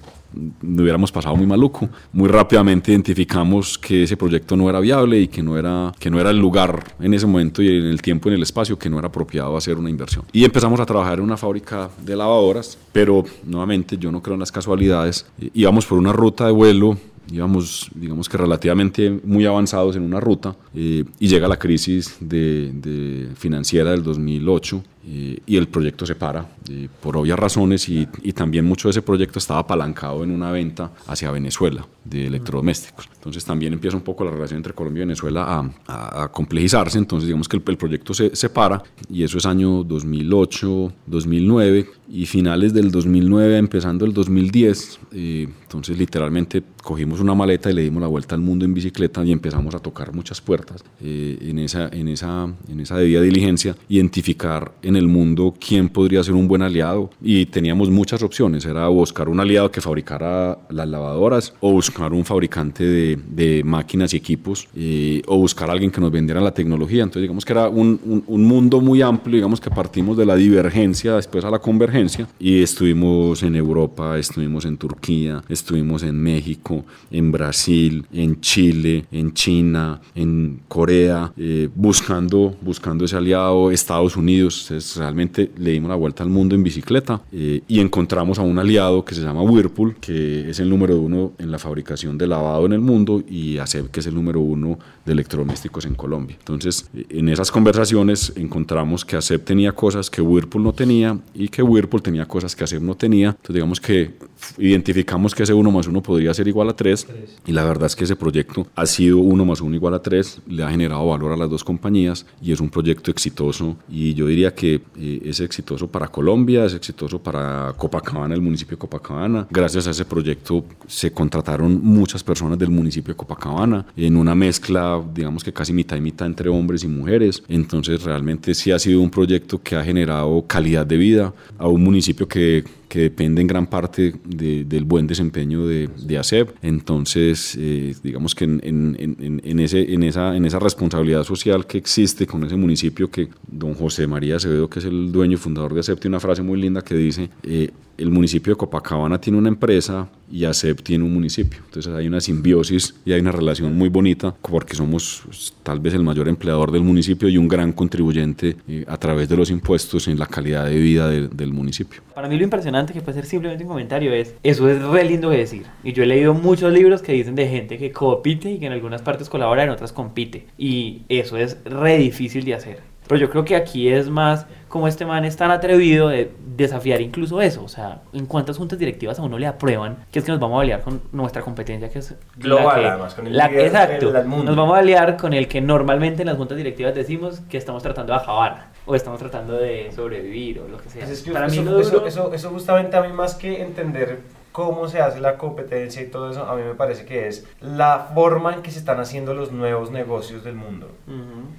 no hubiéramos pasado muy maluco. Muy rápidamente identificamos que ese proyecto no era viable y que no era, que no era el lugar en ese momento y en el tiempo y en el espacio que no era apropiado hacer una inversión. Y empezamos a trabajar en una fábrica de lavadoras, pero nuevamente yo no creo en las casualidades. Íbamos por una ruta de vuelo íbamos, digamos que relativamente muy avanzados en una ruta eh, y llega la crisis de, de financiera del 2008 eh, y el proyecto se para eh, por obvias razones y, también mucho de ese proyecto estaba apalancado en una venta hacia Venezuela de electrodomésticos. Entonces también empieza un poco la relación entre Colombia y Venezuela a, a, complejizarse, entonces digamos que el, el, proyecto se, se para y eso es año 2008, 2009 y finales del 2009, empezando el 2010, eh, entonces literalmente cogimos una maleta y le dimos la vuelta al mundo en bicicleta y empezamos a tocar muchas puertas eh, en, esa, en, esa, en esa debida diligencia, identificar en el mundo quién podría ser un buen aliado. Y teníamos muchas opciones, era buscar un aliado que fabricara las lavadoras o buscar un fabricante de, de máquinas y equipos eh, o buscar a alguien que nos vendiera la tecnología, entonces digamos que era un, un, un, mundo muy amplio, digamos que partimos de la divergencia después a la convergencia y estuvimos en Europa, estuvimos en Turquía, estuvimos en México, en Brasil, en Chile, en China, en Corea, eh, buscando, buscando ese aliado, Estados Unidos, realmente le dimos la vuelta al mundo en bicicleta eh, y encontramos a un aliado que se llama Whirlpool, que es el número uno en la fabricación de lavado en el mundo y ACEP, que es el número uno de electrodomésticos en Colombia. Entonces, en esas conversaciones encontramos que ACEP tenía cosas que Whirlpool no tenía y que Whirlpool tenía cosas que ACEP no tenía. Entonces, digamos que identificamos que ese 1 más 1 podría ser igual a 3 y la verdad es que ese proyecto ha sido 1 más 1 igual a 3, le ha generado valor a las dos compañías y es un proyecto exitoso y yo diría que que eh, es exitoso para Colombia, es exitoso para Copacabana, el municipio de Copacabana. Gracias a ese proyecto se contrataron muchas personas del municipio de Copacabana en una mezcla, digamos que casi mitad y mitad entre hombres y mujeres. Entonces realmente sí ha sido un proyecto que ha generado calidad de vida a un municipio que que depende en gran parte del buen desempeño de, de ASEP. Entonces, eh, digamos que en, en, en, ese, en, esa, en esa responsabilidad social que existe con ese municipio, que don José María Acevedo, que es el dueño y fundador de ASEP, tiene una frase muy linda que dice, eh, el municipio de Copacabana tiene una empresa y ASEP tiene un municipio. Entonces hay una simbiosis y hay una relación muy bonita porque somos pues, tal vez el mayor empleador del municipio y un gran contribuyente eh, a través de los impuestos en la calidad de vida del municipio. Para mí lo impresionante que puede ser simplemente un comentario es, eso es re lindo de decir. Y yo he leído muchos libros que dicen de gente que compite y que en algunas partes colabora, en otras compite. Y eso es re difícil de hacer. Pero yo creo que aquí es más como este man es tan atrevido de desafiar incluso eso. O sea, ¿en cuántas juntas directivas a uno le aprueban que es que nos vamos a aliar con nuestra competencia que es global, además, con el Exacto. Nos vamos a aliar con el que normalmente en las juntas directivas decimos que estamos tratando de acabar o estamos tratando de sobrevivir o lo que sea. Pues Para mí eso, eso, eso justamente a mí más que entender cómo se hace la competencia y todo eso, a mí me parece que es la forma en que se están haciendo los nuevos negocios del mundo.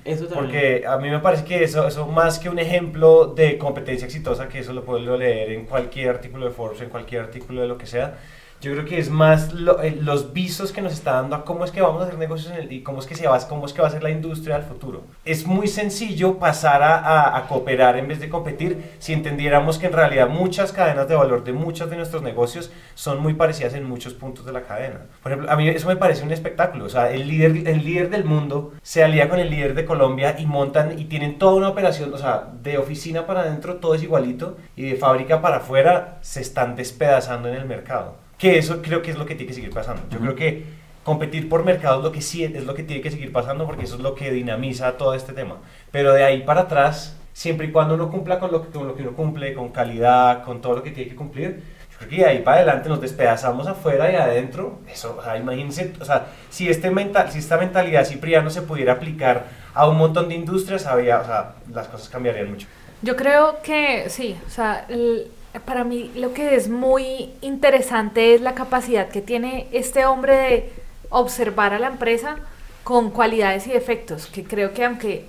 Eso también. Porque a mí me parece que eso, eso más que un ejemplo de competencia exitosa, que eso lo puedo leer en cualquier artículo de Forbes, en cualquier artículo de lo que sea, yo creo que es más eh, los visos que nos está dando a cómo es que vamos a hacer negocios en el, y cómo es que se va, cómo es que va a ser la industria del futuro. Es muy sencillo pasar a, a, cooperar en vez de competir si entendiéramos que en realidad muchas cadenas de valor de muchos de nuestros negocios son muy parecidas en muchos puntos de la cadena. Por ejemplo, a mí eso me parece un espectáculo. O sea, el líder, el líder del mundo se alía con el líder de Colombia y montan y tienen toda una operación, o sea, de oficina para adentro todo es igualito y de fábrica para afuera se están despedazando en el mercado que eso creo que es lo que tiene que seguir pasando. Yo creo que competir por mercado es lo que sí es lo que tiene que seguir pasando porque eso es lo que dinamiza todo este tema. Pero de ahí para atrás, siempre y cuando uno cumpla con lo que, con lo que uno cumple, con calidad, con todo lo que tiene que cumplir, yo creo que de ahí para adelante nos despedazamos afuera y adentro. Eso, o sea, imagínense, o sea, si, este mental, si esta mentalidad cipriano se pudiera aplicar a un montón de industrias, había, o sea, las cosas cambiarían mucho. Yo creo que sí, o sea, el, para mí lo que es muy interesante es la capacidad que tiene este hombre de observar a la empresa con cualidades y defectos, que creo que aunque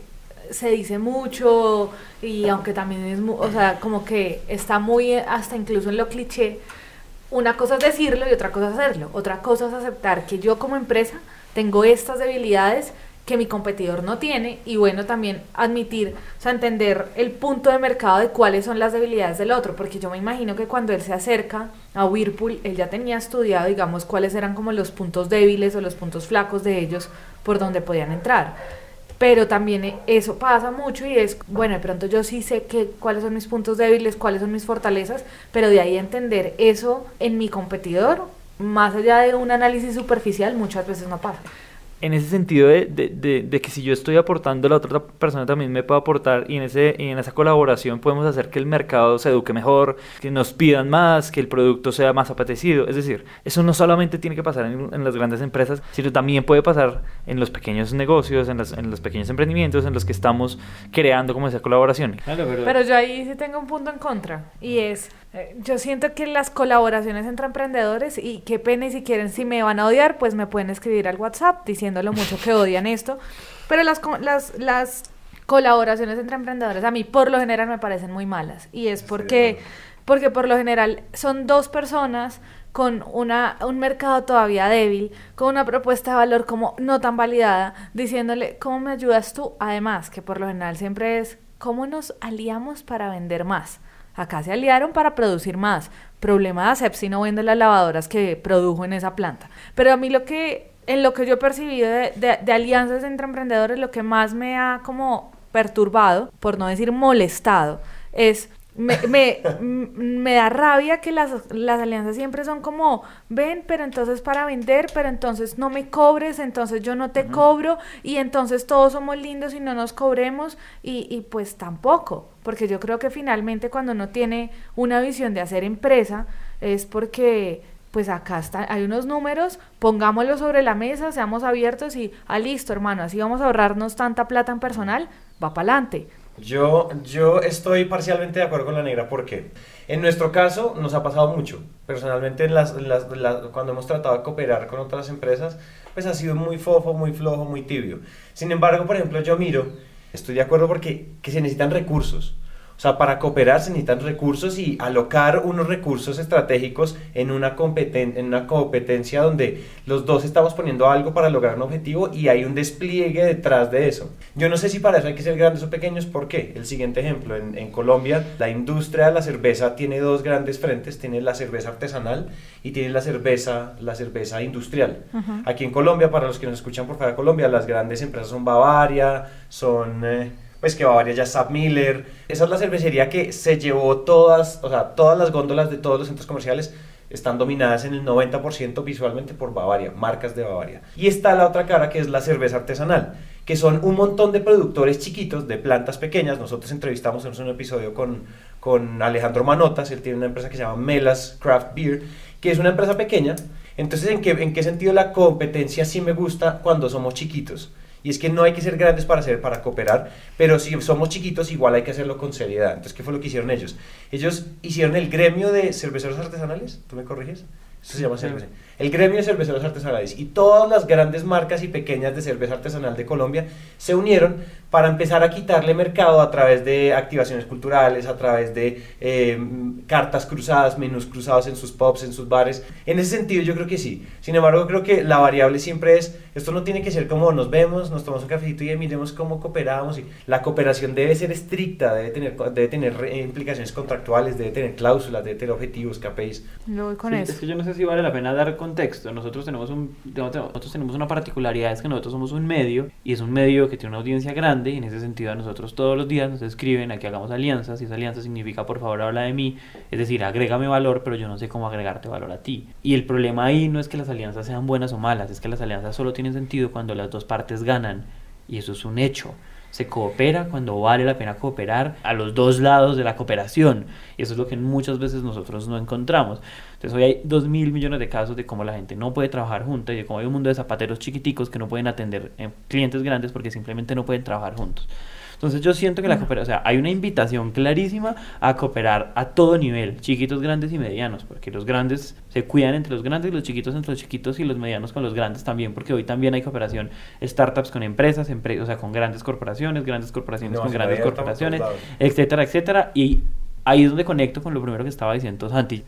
se dice mucho y aunque también es, o sea, como que está muy hasta incluso en lo cliché, una cosa es decirlo y otra cosa es hacerlo, otra cosa es aceptar que yo como empresa tengo estas debilidades que mi competidor no tiene y bueno también admitir, o sea, entender el punto de mercado de cuáles son las debilidades del otro, porque yo me imagino que cuando él se acerca a Whirlpool, él ya tenía estudiado, digamos, cuáles eran como los puntos débiles o los puntos flacos de ellos por donde podían entrar. Pero también eso pasa mucho y es, bueno, de pronto yo sí sé que, cuáles son mis puntos débiles, cuáles son mis fortalezas, pero de ahí entender eso en mi competidor, más allá de un análisis superficial, muchas veces no pasa en ese sentido de, de, de, que si yo estoy aportando, la otra persona también me puede aportar y en, ese, y en esa colaboración podemos hacer que el mercado se eduque mejor, que nos pidan más, que el producto sea más apetecido. Es decir, eso no solamente tiene que pasar en, en las grandes empresas, sino también puede pasar en los pequeños negocios, en, en los pequeños emprendimientos en los que estamos creando como esa colaboración. Claro, pero... pero yo ahí sí tengo un punto en contra y es yo siento que las colaboraciones entre emprendedores, y qué pena, y si quieren, si me van a odiar, pues me pueden escribir al WhatsApp diciendo lo mucho que odian esto. Pero las, las, las colaboraciones entre emprendedores a mí por lo general me parecen muy malas. Y es porque, porque por lo general son dos personas con una, un mercado todavía débil, con una propuesta de valor como no tan validada, diciéndole, ¿cómo me ayudas tú? Además, que por lo general siempre es, ¿cómo nos aliamos para vender más? Acá se aliaron para producir más. Problema de Asepsi no vende las lavadoras que produjo en esa planta. Pero a mí lo que, en lo que yo he percibido de, de alianzas entre emprendedores, lo que más me ha como perturbado, por no decir molestado, es me, me, me, da rabia que las, las, alianzas siempre son como, ven, pero entonces para vender, pero entonces no me cobres, entonces yo no te cobro y entonces todos somos lindos y no nos cobremos y, y pues tampoco, porque yo creo que finalmente cuando uno tiene una visión de hacer empresa es porque pues acá está, hay unos números, pongámoslos sobre la mesa, seamos abiertos y, ah, listo, hermano, así vamos a ahorrarnos tanta plata en personal, va para adelante Yo, yo estoy parcialmente de acuerdo con la negra. ¿Por qué? En nuestro caso nos ha pasado mucho. Personalmente, en las, las, cuando hemos tratado de cooperar con otras empresas, pues ha sido muy fofo, muy flojo, muy tibio. Sin embargo, por ejemplo, yo miro, estoy de acuerdo porque que se necesitan recursos. O sea, para cooperar se necesitan recursos y alocar unos recursos estratégicos en una, en una competencia donde los dos estamos poniendo algo para lograr un objetivo y hay un despliegue detrás de eso. Yo no sé si para eso hay que ser grandes o pequeños, ¿por qué? El siguiente ejemplo, en, en Colombia la industria de la cerveza tiene dos grandes frentes, tiene la cerveza artesanal y tiene la cerveza, la cerveza industrial. Aquí en Colombia, para los que nos escuchan por fuera de Colombia, las grandes empresas son Bavaria, son... Eh, pues que Bavaria ya Sap Miller. Esa es la cervecería que se llevó todas, o sea, todas las góndolas de todos los centros comerciales están dominadas en el 90% visualmente por Bavaria, marcas de Bavaria. Y está la otra cara que es la cerveza artesanal, que son un montón de productores chiquitos de plantas pequeñas. Nosotros entrevistamos en un episodio con, con Alejandro Manotas, él tiene una empresa que se llama Melas Craft Beer, que es una empresa pequeña. Entonces, ¿en qué, ¿en qué sentido la competencia sí me gusta cuando somos chiquitos? Y es que no hay que ser grandes para, hacer, para cooperar, pero si somos chiquitos igual hay que hacerlo con seriedad. Entonces, ¿qué fue lo que hicieron ellos? Ellos hicieron el gremio de cerveceros artesanales, ¿tú me corriges? Eso se llama cerveza. El gremio de cerveceros artesanales y todas las grandes marcas y pequeñas de cerveza artesanal de Colombia se unieron para empezar a quitarle mercado a través de activaciones culturales, a través de eh, cartas cruzadas, menús cruzados en sus pubs, en sus bares. En ese sentido yo creo que sí. Sin embargo, creo que la variable siempre es, esto no tiene que ser como nos vemos, nos tomamos un cafecito y miremos cómo cooperamos. Y la cooperación debe ser estricta, debe tener, debe tener implicaciones contractuales, debe tener cláusulas, debe tener objetivos, KPIs. No con eso. Es que yo no sé si vale la pena dar contexto. Nosotros tenemos, un, nosotros tenemos una particularidad, es que nosotros somos un medio y es un medio que tiene una audiencia grande y en ese sentido a nosotros todos los días nos escriben a que hagamos alianzas y esa alianza significa por favor habla de mí, es decir, agrégame valor, pero yo no sé cómo agregarte valor a ti. Y el problema ahí no es que las alianzas sean buenas o malas, es que las alianzas solo tienen sentido cuando las dos partes ganan y eso es un hecho se coopera cuando vale la pena cooperar a los dos lados de la cooperación. Y eso es lo que muchas veces nosotros no encontramos. Entonces hoy hay dos mil millones de casos de cómo la gente no puede trabajar junta y de cómo hay un mundo de zapateros chiquiticos que no pueden atender eh, clientes grandes porque simplemente no pueden trabajar juntos. Entonces yo siento que la cooperación, o sea, hay una invitación clarísima a cooperar a todo nivel, chiquitos, grandes y medianos, porque los grandes se cuidan entre los grandes, los chiquitos entre los chiquitos y los medianos con los grandes también, porque hoy también hay cooperación, startups con empresas, o sea, con grandes corporaciones, grandes corporaciones con grandes corporaciones, etcétera, etcétera. Y ahí es donde conecto con lo primero que estaba diciendo Santi.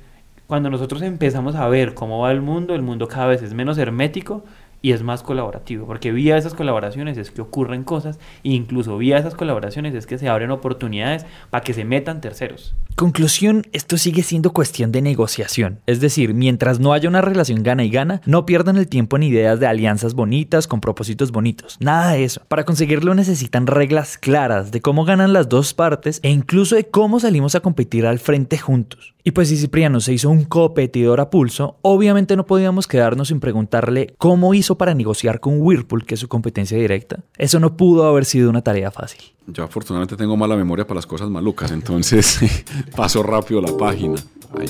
Cuando nosotros empezamos a ver cómo va el mundo, el mundo cada vez es menos hermético, y es más colaborativo, porque vía esas colaboraciones es que ocurren cosas e incluso vía esas colaboraciones es que se abren oportunidades para que se metan terceros. Conclusión, esto sigue siendo cuestión de negociación, es decir, mientras no haya una relación gana y gana, no pierdan el tiempo en ideas de alianzas bonitas con propósitos bonitos, nada de eso. Para conseguirlo necesitan reglas claras de cómo ganan las dos partes e incluso de cómo salimos a competir al frente juntos. Y pues si Cipriano se hizo un competidor a pulso, obviamente no podíamos quedarnos sin preguntarle cómo hizo para negociar con Whirlpool, que es su competencia directa. Eso no pudo haber sido una tarea fácil. Yo afortunadamente tengo mala memoria para las cosas malucas, entonces [laughs] paso rápido la página.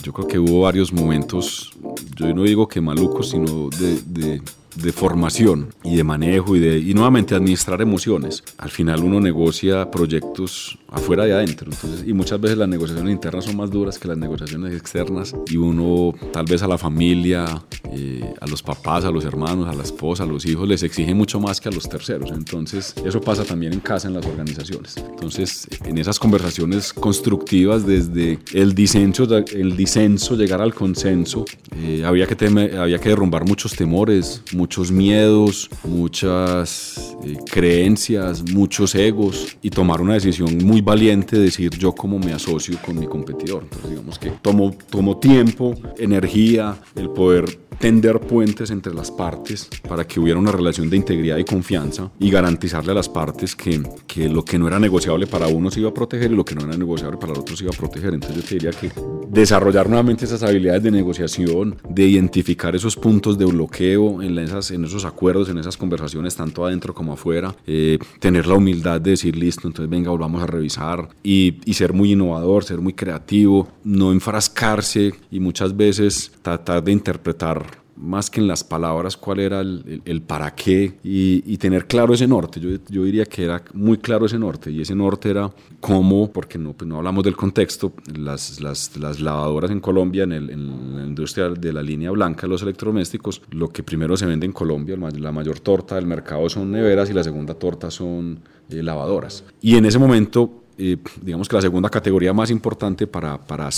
yo creo que hubo varios momentos, yo no digo que malucos, sino de de formación y de manejo y de y nuevamente administrar emociones. Al final uno negocia proyectos afuera y adentro, entonces y muchas veces las negociaciones internas son más duras que las negociaciones externas y uno tal vez a la familia, eh, a los papás, a los hermanos, a la esposa, a los hijos les exige mucho más que a los terceros. Entonces eso pasa también en casa en las organizaciones. Entonces en esas conversaciones constructivas desde el disenso, el disenso llegar al consenso, eh, había que había que derrumbar muchos temores, muchos miedos, muchas eh, creencias, muchos egos y tomar una decisión muy valiente de decir yo cómo me asocio con mi competidor. Digamos que tomo, tomo tiempo, energía, el poder tender puentes entre las partes para que hubiera una relación de integridad y confianza y garantizarle a las partes que, que lo que no era negociable para uno se iba a proteger y lo que no era negociable para el otro se iba a proteger. Entonces yo te diría que desarrollar nuevamente esas habilidades de negociación, de identificar esos puntos de bloqueo en, esas, en esos acuerdos, en esas conversaciones, tanto adentro como afuera, eh, tener la humildad de decir listo, entonces venga, volvamos a revisar y, y ser muy innovador, ser muy creativo, no enfrascarse y muchas veces tratar de interpretar más que en las palabras cuál era el, el, para qué y, tener claro ese norte. Yo, yo, diría que era muy claro ese norte y ese norte era cómo, porque no, pues no hablamos del contexto, las, las, las lavadoras en Colombia, en, el, en, la industria de la línea blanca, los electrodomésticos, lo que primero se vende en Colombia, la mayor torta del mercado son neveras y la segunda torta son eh, lavadoras. Y en ese momento, eh, digamos que la segunda categoría más importante para, para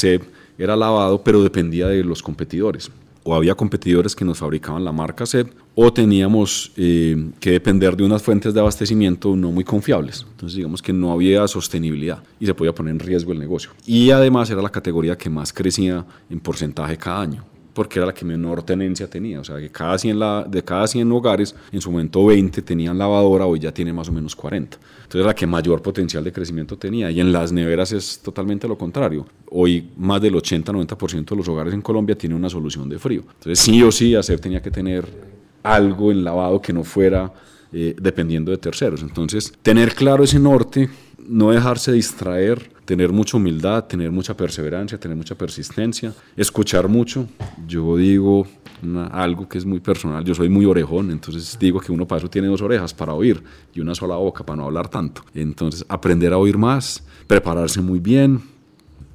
era lavado, pero dependía de los competidores o había competidores que nos fabricaban la marca SEP o teníamos eh, que depender de unas fuentes de abastecimiento no muy confiables. Entonces digamos que no había sostenibilidad y se podía poner en riesgo el negocio. Y además era la categoría que más crecía en porcentaje cada año porque era la que menor tenencia tenía. O sea, que cada 100 la, de cada 100 hogares, en su momento 20 tenían lavadora, hoy ya tiene más o menos 40. Entonces, la que mayor potencial de crecimiento tenía. Y en las neveras es totalmente lo contrario. Hoy más del 80-90% de los hogares en Colombia tienen una solución de frío. Entonces, sí o sí, hacer tenía que tener algo en lavado que no fuera eh, dependiendo de terceros. Entonces, tener claro ese norte, no dejarse distraer, tener mucha humildad, tener mucha perseverancia, tener mucha persistencia, escuchar mucho. Yo digo algo que es muy personal, yo soy muy orejón, entonces digo que uno para eso tiene dos orejas, para oír, y una sola boca para no hablar tanto. Entonces, aprender a oír más, prepararse muy bien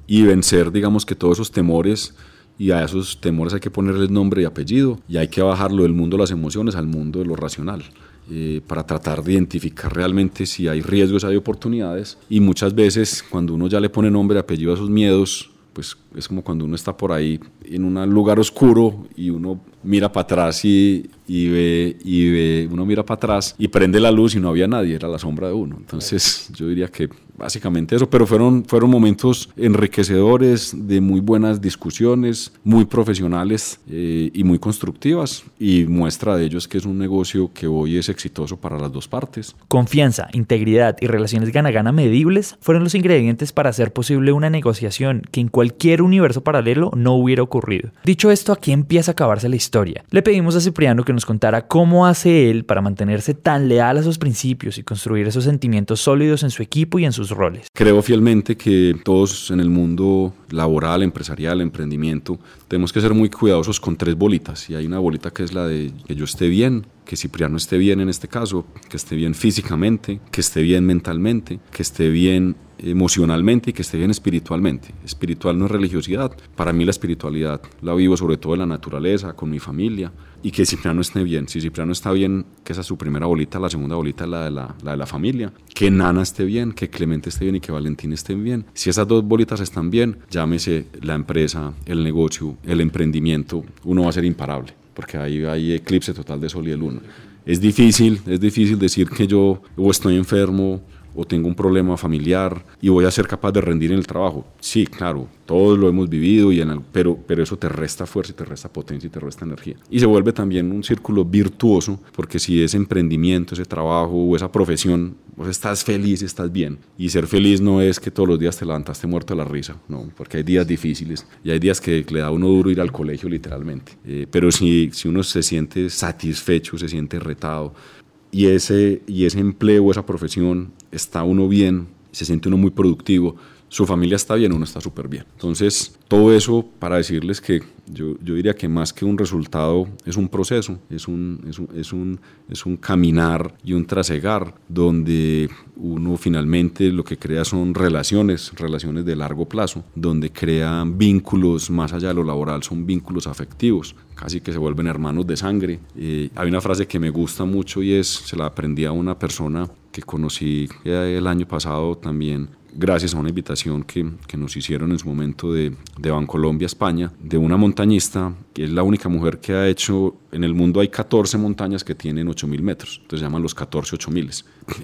y vencer, digamos que todos esos temores y a esos temores hay que ponerles nombre y apellido y hay que bajarlo del mundo de las emociones al mundo de lo racional. Eh, para tratar de identificar realmente si hay riesgos, hay oportunidades. Y muchas veces cuando uno ya le pone nombre apellido a esos miedos, pues es como cuando uno está por ahí en un lugar oscuro y uno mira para atrás y, y, ve, y ve, uno mira para atrás y prende la luz y no había nadie, era la sombra de uno. Entonces yo diría que básicamente eso, pero fueron, fueron momentos enriquecedores, de muy buenas discusiones, muy profesionales eh, y muy constructivas y muestra de ello es que es un negocio que hoy es exitoso para las dos partes. Confianza, integridad y relaciones gana-gana medibles fueron los ingredientes para hacer posible una negociación que en cualquier universo paralelo no hubiera ocurrido. Dicho esto, aquí empieza a acabarse la historia. Le pedimos a Cipriano que nos contara cómo hace él para mantenerse tan leal a sus principios y construir esos sentimientos sólidos en su equipo y en sus roles. Creo fielmente que todos en el mundo laboral, empresarial, emprendimiento, tenemos que ser muy cuidadosos con tres bolitas. Y hay una bolita que es la de que yo esté bien, que Cipriano esté bien en este caso, que esté bien físicamente, que esté bien mentalmente, que esté bien emocionalmente y que esté bien espiritualmente. Espiritual no es religiosidad. Para mí la espiritualidad la vivo sobre todo en la naturaleza, con mi familia. Y que Cipriano esté bien. Si Cipriano está bien, que esa es su primera bolita, la segunda bolita es la de la, la de la familia. Que Nana esté bien, que Clemente esté bien y que Valentín estén bien. Si esas dos bolitas están bien, llámese la empresa, el negocio, el emprendimiento, uno va a ser imparable. Porque ahí hay eclipse total de sol y de luna. Es difícil, es difícil decir que yo o estoy enfermo o tengo un problema familiar y voy a ser capaz de rendir en el trabajo. Sí, claro, todos lo hemos vivido, y en pero, pero eso te resta fuerza y te resta potencia y te resta energía. Y se vuelve también un círculo virtuoso, porque si ese emprendimiento, ese trabajo o esa profesión, estás feliz, estás bien. Y ser feliz no es que todos los días te levantaste muerto de la risa, no, porque hay días difíciles y hay días que le da uno duro ir al colegio literalmente. Eh, pero si, si uno se siente satisfecho, se siente retado, y ese, y ese empleo, esa profesión, está uno bien, se siente uno muy productivo, su familia está bien, uno está súper bien. Entonces, todo eso para decirles que yo, yo, diría que más que un resultado es un proceso, es un, es un, es un, es un caminar y un trasegar donde uno finalmente lo que crea son relaciones, relaciones de largo plazo, donde crean vínculos más allá de lo laboral, son vínculos afectivos, casi que se vuelven hermanos de sangre. Eh, hay una frase que me gusta mucho y es, se la aprendí a una persona que conocí el año pasado también gracias a una invitación que, que nos hicieron en su momento de, de Bancolombia, España, de una montañista, que es la única mujer que ha hecho, en el mundo hay 14 montañas que tienen 8.000 metros, entonces se llaman los 14 8000.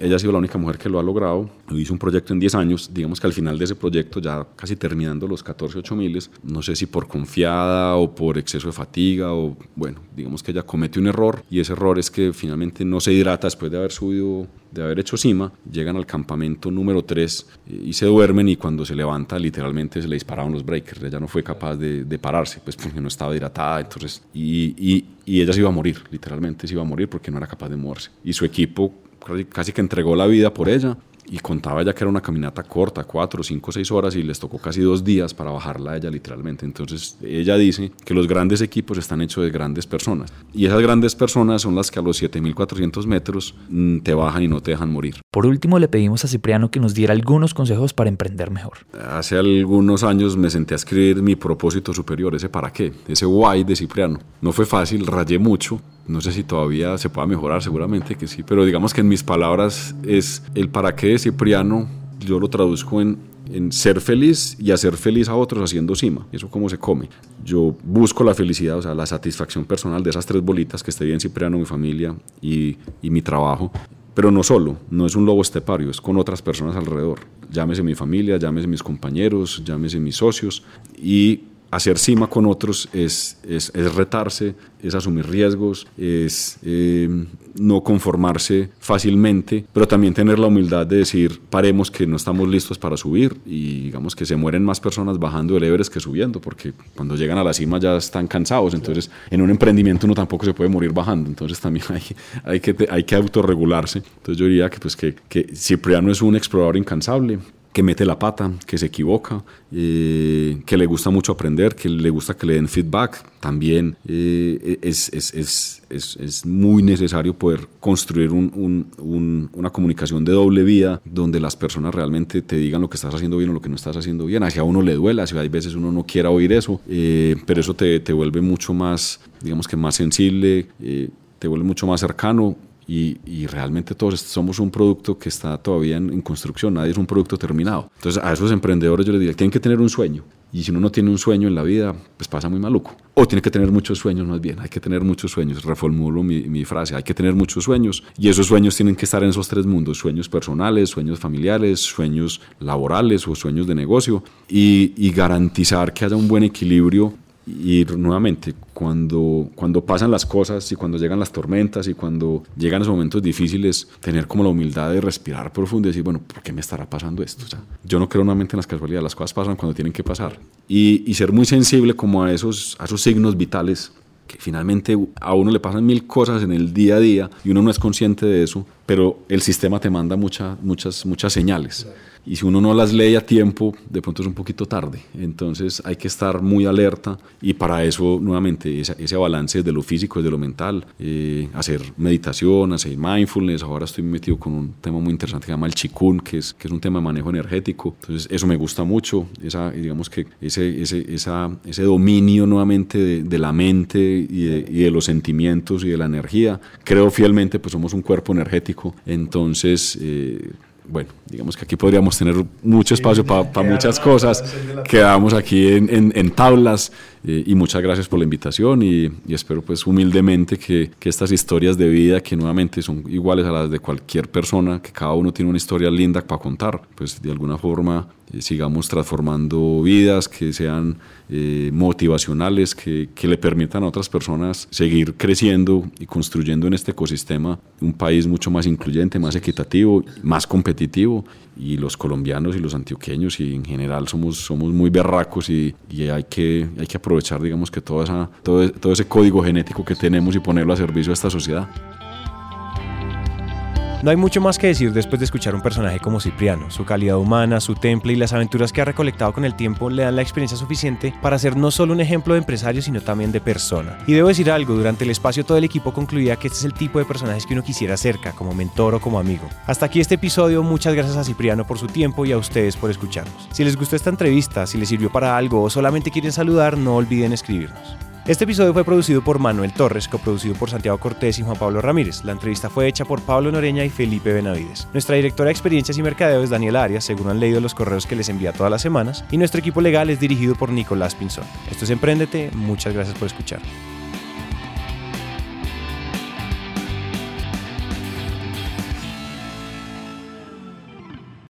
Ella ha sido la única mujer que lo ha logrado, hizo un proyecto en 10 años, digamos que al final de ese proyecto, ya casi terminando los 14 8000, no sé si por confiada o por exceso de fatiga o bueno, digamos que ella comete un error y ese error es que finalmente no se hidrata después de haber subido de haber hecho cima, llegan al campamento número 3 y se duermen y cuando se levanta literalmente se le dispararon los breakers, ella no fue capaz de, de pararse, pues porque no estaba hidratada, entonces, y, y, y, ella se iba a morir, literalmente se iba a morir porque no era capaz de moverse. Y su equipo casi, que entregó la vida por ella y contaba ya que era una caminata corta, cuatro, cinco, seis horas y les tocó casi dos días para bajarla a ella literalmente. Entonces ella dice que los grandes equipos están hechos de grandes personas y esas grandes personas son las que a los 7.400 metros mm, te bajan y no te dejan morir. Por último le pedimos a Cipriano que nos diera algunos consejos para emprender mejor. Hace algunos años me senté a escribir mi propósito superior, ese para qué, ese why de Cipriano. No fue fácil, rayé mucho, no sé si todavía se pueda mejorar, seguramente que sí, pero digamos que en mis palabras es el para qué de Cipriano, yo lo traduzco en, en ser feliz y hacer feliz a otros haciendo cima. Eso cómo se come. Yo busco la felicidad, o sea, la satisfacción personal de esas tres bolitas, que esté bien Cipriano, mi familia y, y mi trabajo. Pero no solo, no es un lobo estepario, es con otras personas alrededor. Llámese mi familia, llámese mis compañeros, llámese mis socios. Y hacer cima con otros es, es, es retarse, es asumir riesgos, es eh, no conformarse fácilmente, pero también tener la humildad de decir, paremos que no estamos listos para subir y digamos que se mueren más personas bajando el Everest que subiendo, porque cuando llegan a la cima ya están cansados, entonces en un emprendimiento uno tampoco se puede morir bajando, entonces también hay, hay, que, hay que autorregularse. Entonces yo diría que, pues, que, que Cipriano es un explorador incansable, que mete la pata, que se equivoca, eh, que le gusta mucho aprender, que le gusta que le den feedback. También eh, es, es, es, es, muy necesario poder construir un, un, una comunicación de doble vía donde las personas realmente te digan lo que estás haciendo bien o lo que no estás haciendo bien. Hacia uno le duela, hacia hay veces uno no quiera oír eso, eh, pero eso te, te, vuelve mucho más, digamos que más sensible, te vuelve mucho más cercano y, realmente todos somos un producto que está todavía en, construcción, nadie es un producto terminado. Entonces a esos emprendedores yo les diría, tienen que tener un sueño. Y si uno no tiene un sueño en la vida, pues pasa muy maluco. O tiene que tener muchos sueños más bien, hay que tener muchos sueños. Reformulo mi, frase, hay que tener muchos sueños. Y esos sueños tienen que estar en esos tres mundos, sueños personales, sueños familiares, sueños laborales o sueños de negocio. Y, y garantizar que haya un buen equilibrio y nuevamente, cuando, cuando pasan las cosas y cuando llegan las tormentas y cuando llegan esos momentos difíciles, tener como la humildad de respirar profundo y decir, bueno, ¿por qué me estará pasando esto? O yo no creo nuevamente en las casualidades, las cosas pasan cuando tienen que pasar. Y, y ser muy sensible como a esos, a esos signos vitales que finalmente a uno le pasan mil cosas en el día a día y uno no es consciente de eso, pero el sistema te manda mucha, muchas, muchas señales y si uno no las lee a tiempo, de pronto es un poquito tarde. Entonces hay que estar muy alerta y para eso, nuevamente, ese, ese balance de lo físico, de lo mental, eh, hacer meditación, hacer mindfulness. Ahora estoy metido con un tema muy interesante que se llama el chikun, que es, que es un tema de manejo energético. Entonces eso me gusta mucho, esa, digamos que ese, ese, esa, ese dominio nuevamente de, de la mente y de, y de, los sentimientos y de la energía. Creo fielmente, pues somos un cuerpo energético. Entonces... Eh, bueno, digamos que aquí podríamos tener mucho espacio para muchas cosas. Quedamos aquí en, en, tablas eh, y muchas gracias por la invitación y, espero pues humildemente que, que, estas historias de vida que nuevamente son iguales a las de cualquier persona, que cada uno tiene una historia linda para contar, pues de alguna forma eh, sigamos transformando vidas, que sean eh, motivacionales, que, que, le permitan a otras personas seguir creciendo y construyendo en este ecosistema un país mucho más incluyente, más equitativo, más competitivo. Y los colombianos y los antioqueños y en general somos, somos muy berracos y, hay, que, hay que aprovechar, digamos, que toda esa, todo, todo ese código genético que tenemos y ponerlo a servicio de esta sociedad. No hay mucho más que decir después de escuchar un personaje como Cipriano. Su calidad humana, su temple y las aventuras que ha recolectado con el tiempo le dan la experiencia suficiente para ser no solo un ejemplo de empresario, sino también de persona. Y debo decir algo, durante el espacio todo el equipo concluía que este es el tipo de personajes que uno quisiera cerca, como mentor o como amigo. Hasta aquí este episodio, muchas gracias a Cipriano por su tiempo y a ustedes por escucharnos. Si les gustó esta entrevista, si les sirvió para algo o solamente quieren saludar, no olviden escribirnos. Este episodio fue producido por Manuel Torres, coproducido por Santiago Cortés y Juan Pablo Ramírez. La entrevista fue hecha por Pablo Noreña y Felipe Benavides. Nuestra directora de experiencias y mercadeo es Daniela Arias, según han leído los correos que les envía todas las semanas, y nuestro equipo legal es dirigido por Nicolás Pinzón. Esto es Emprendete, muchas gracias por escuchar.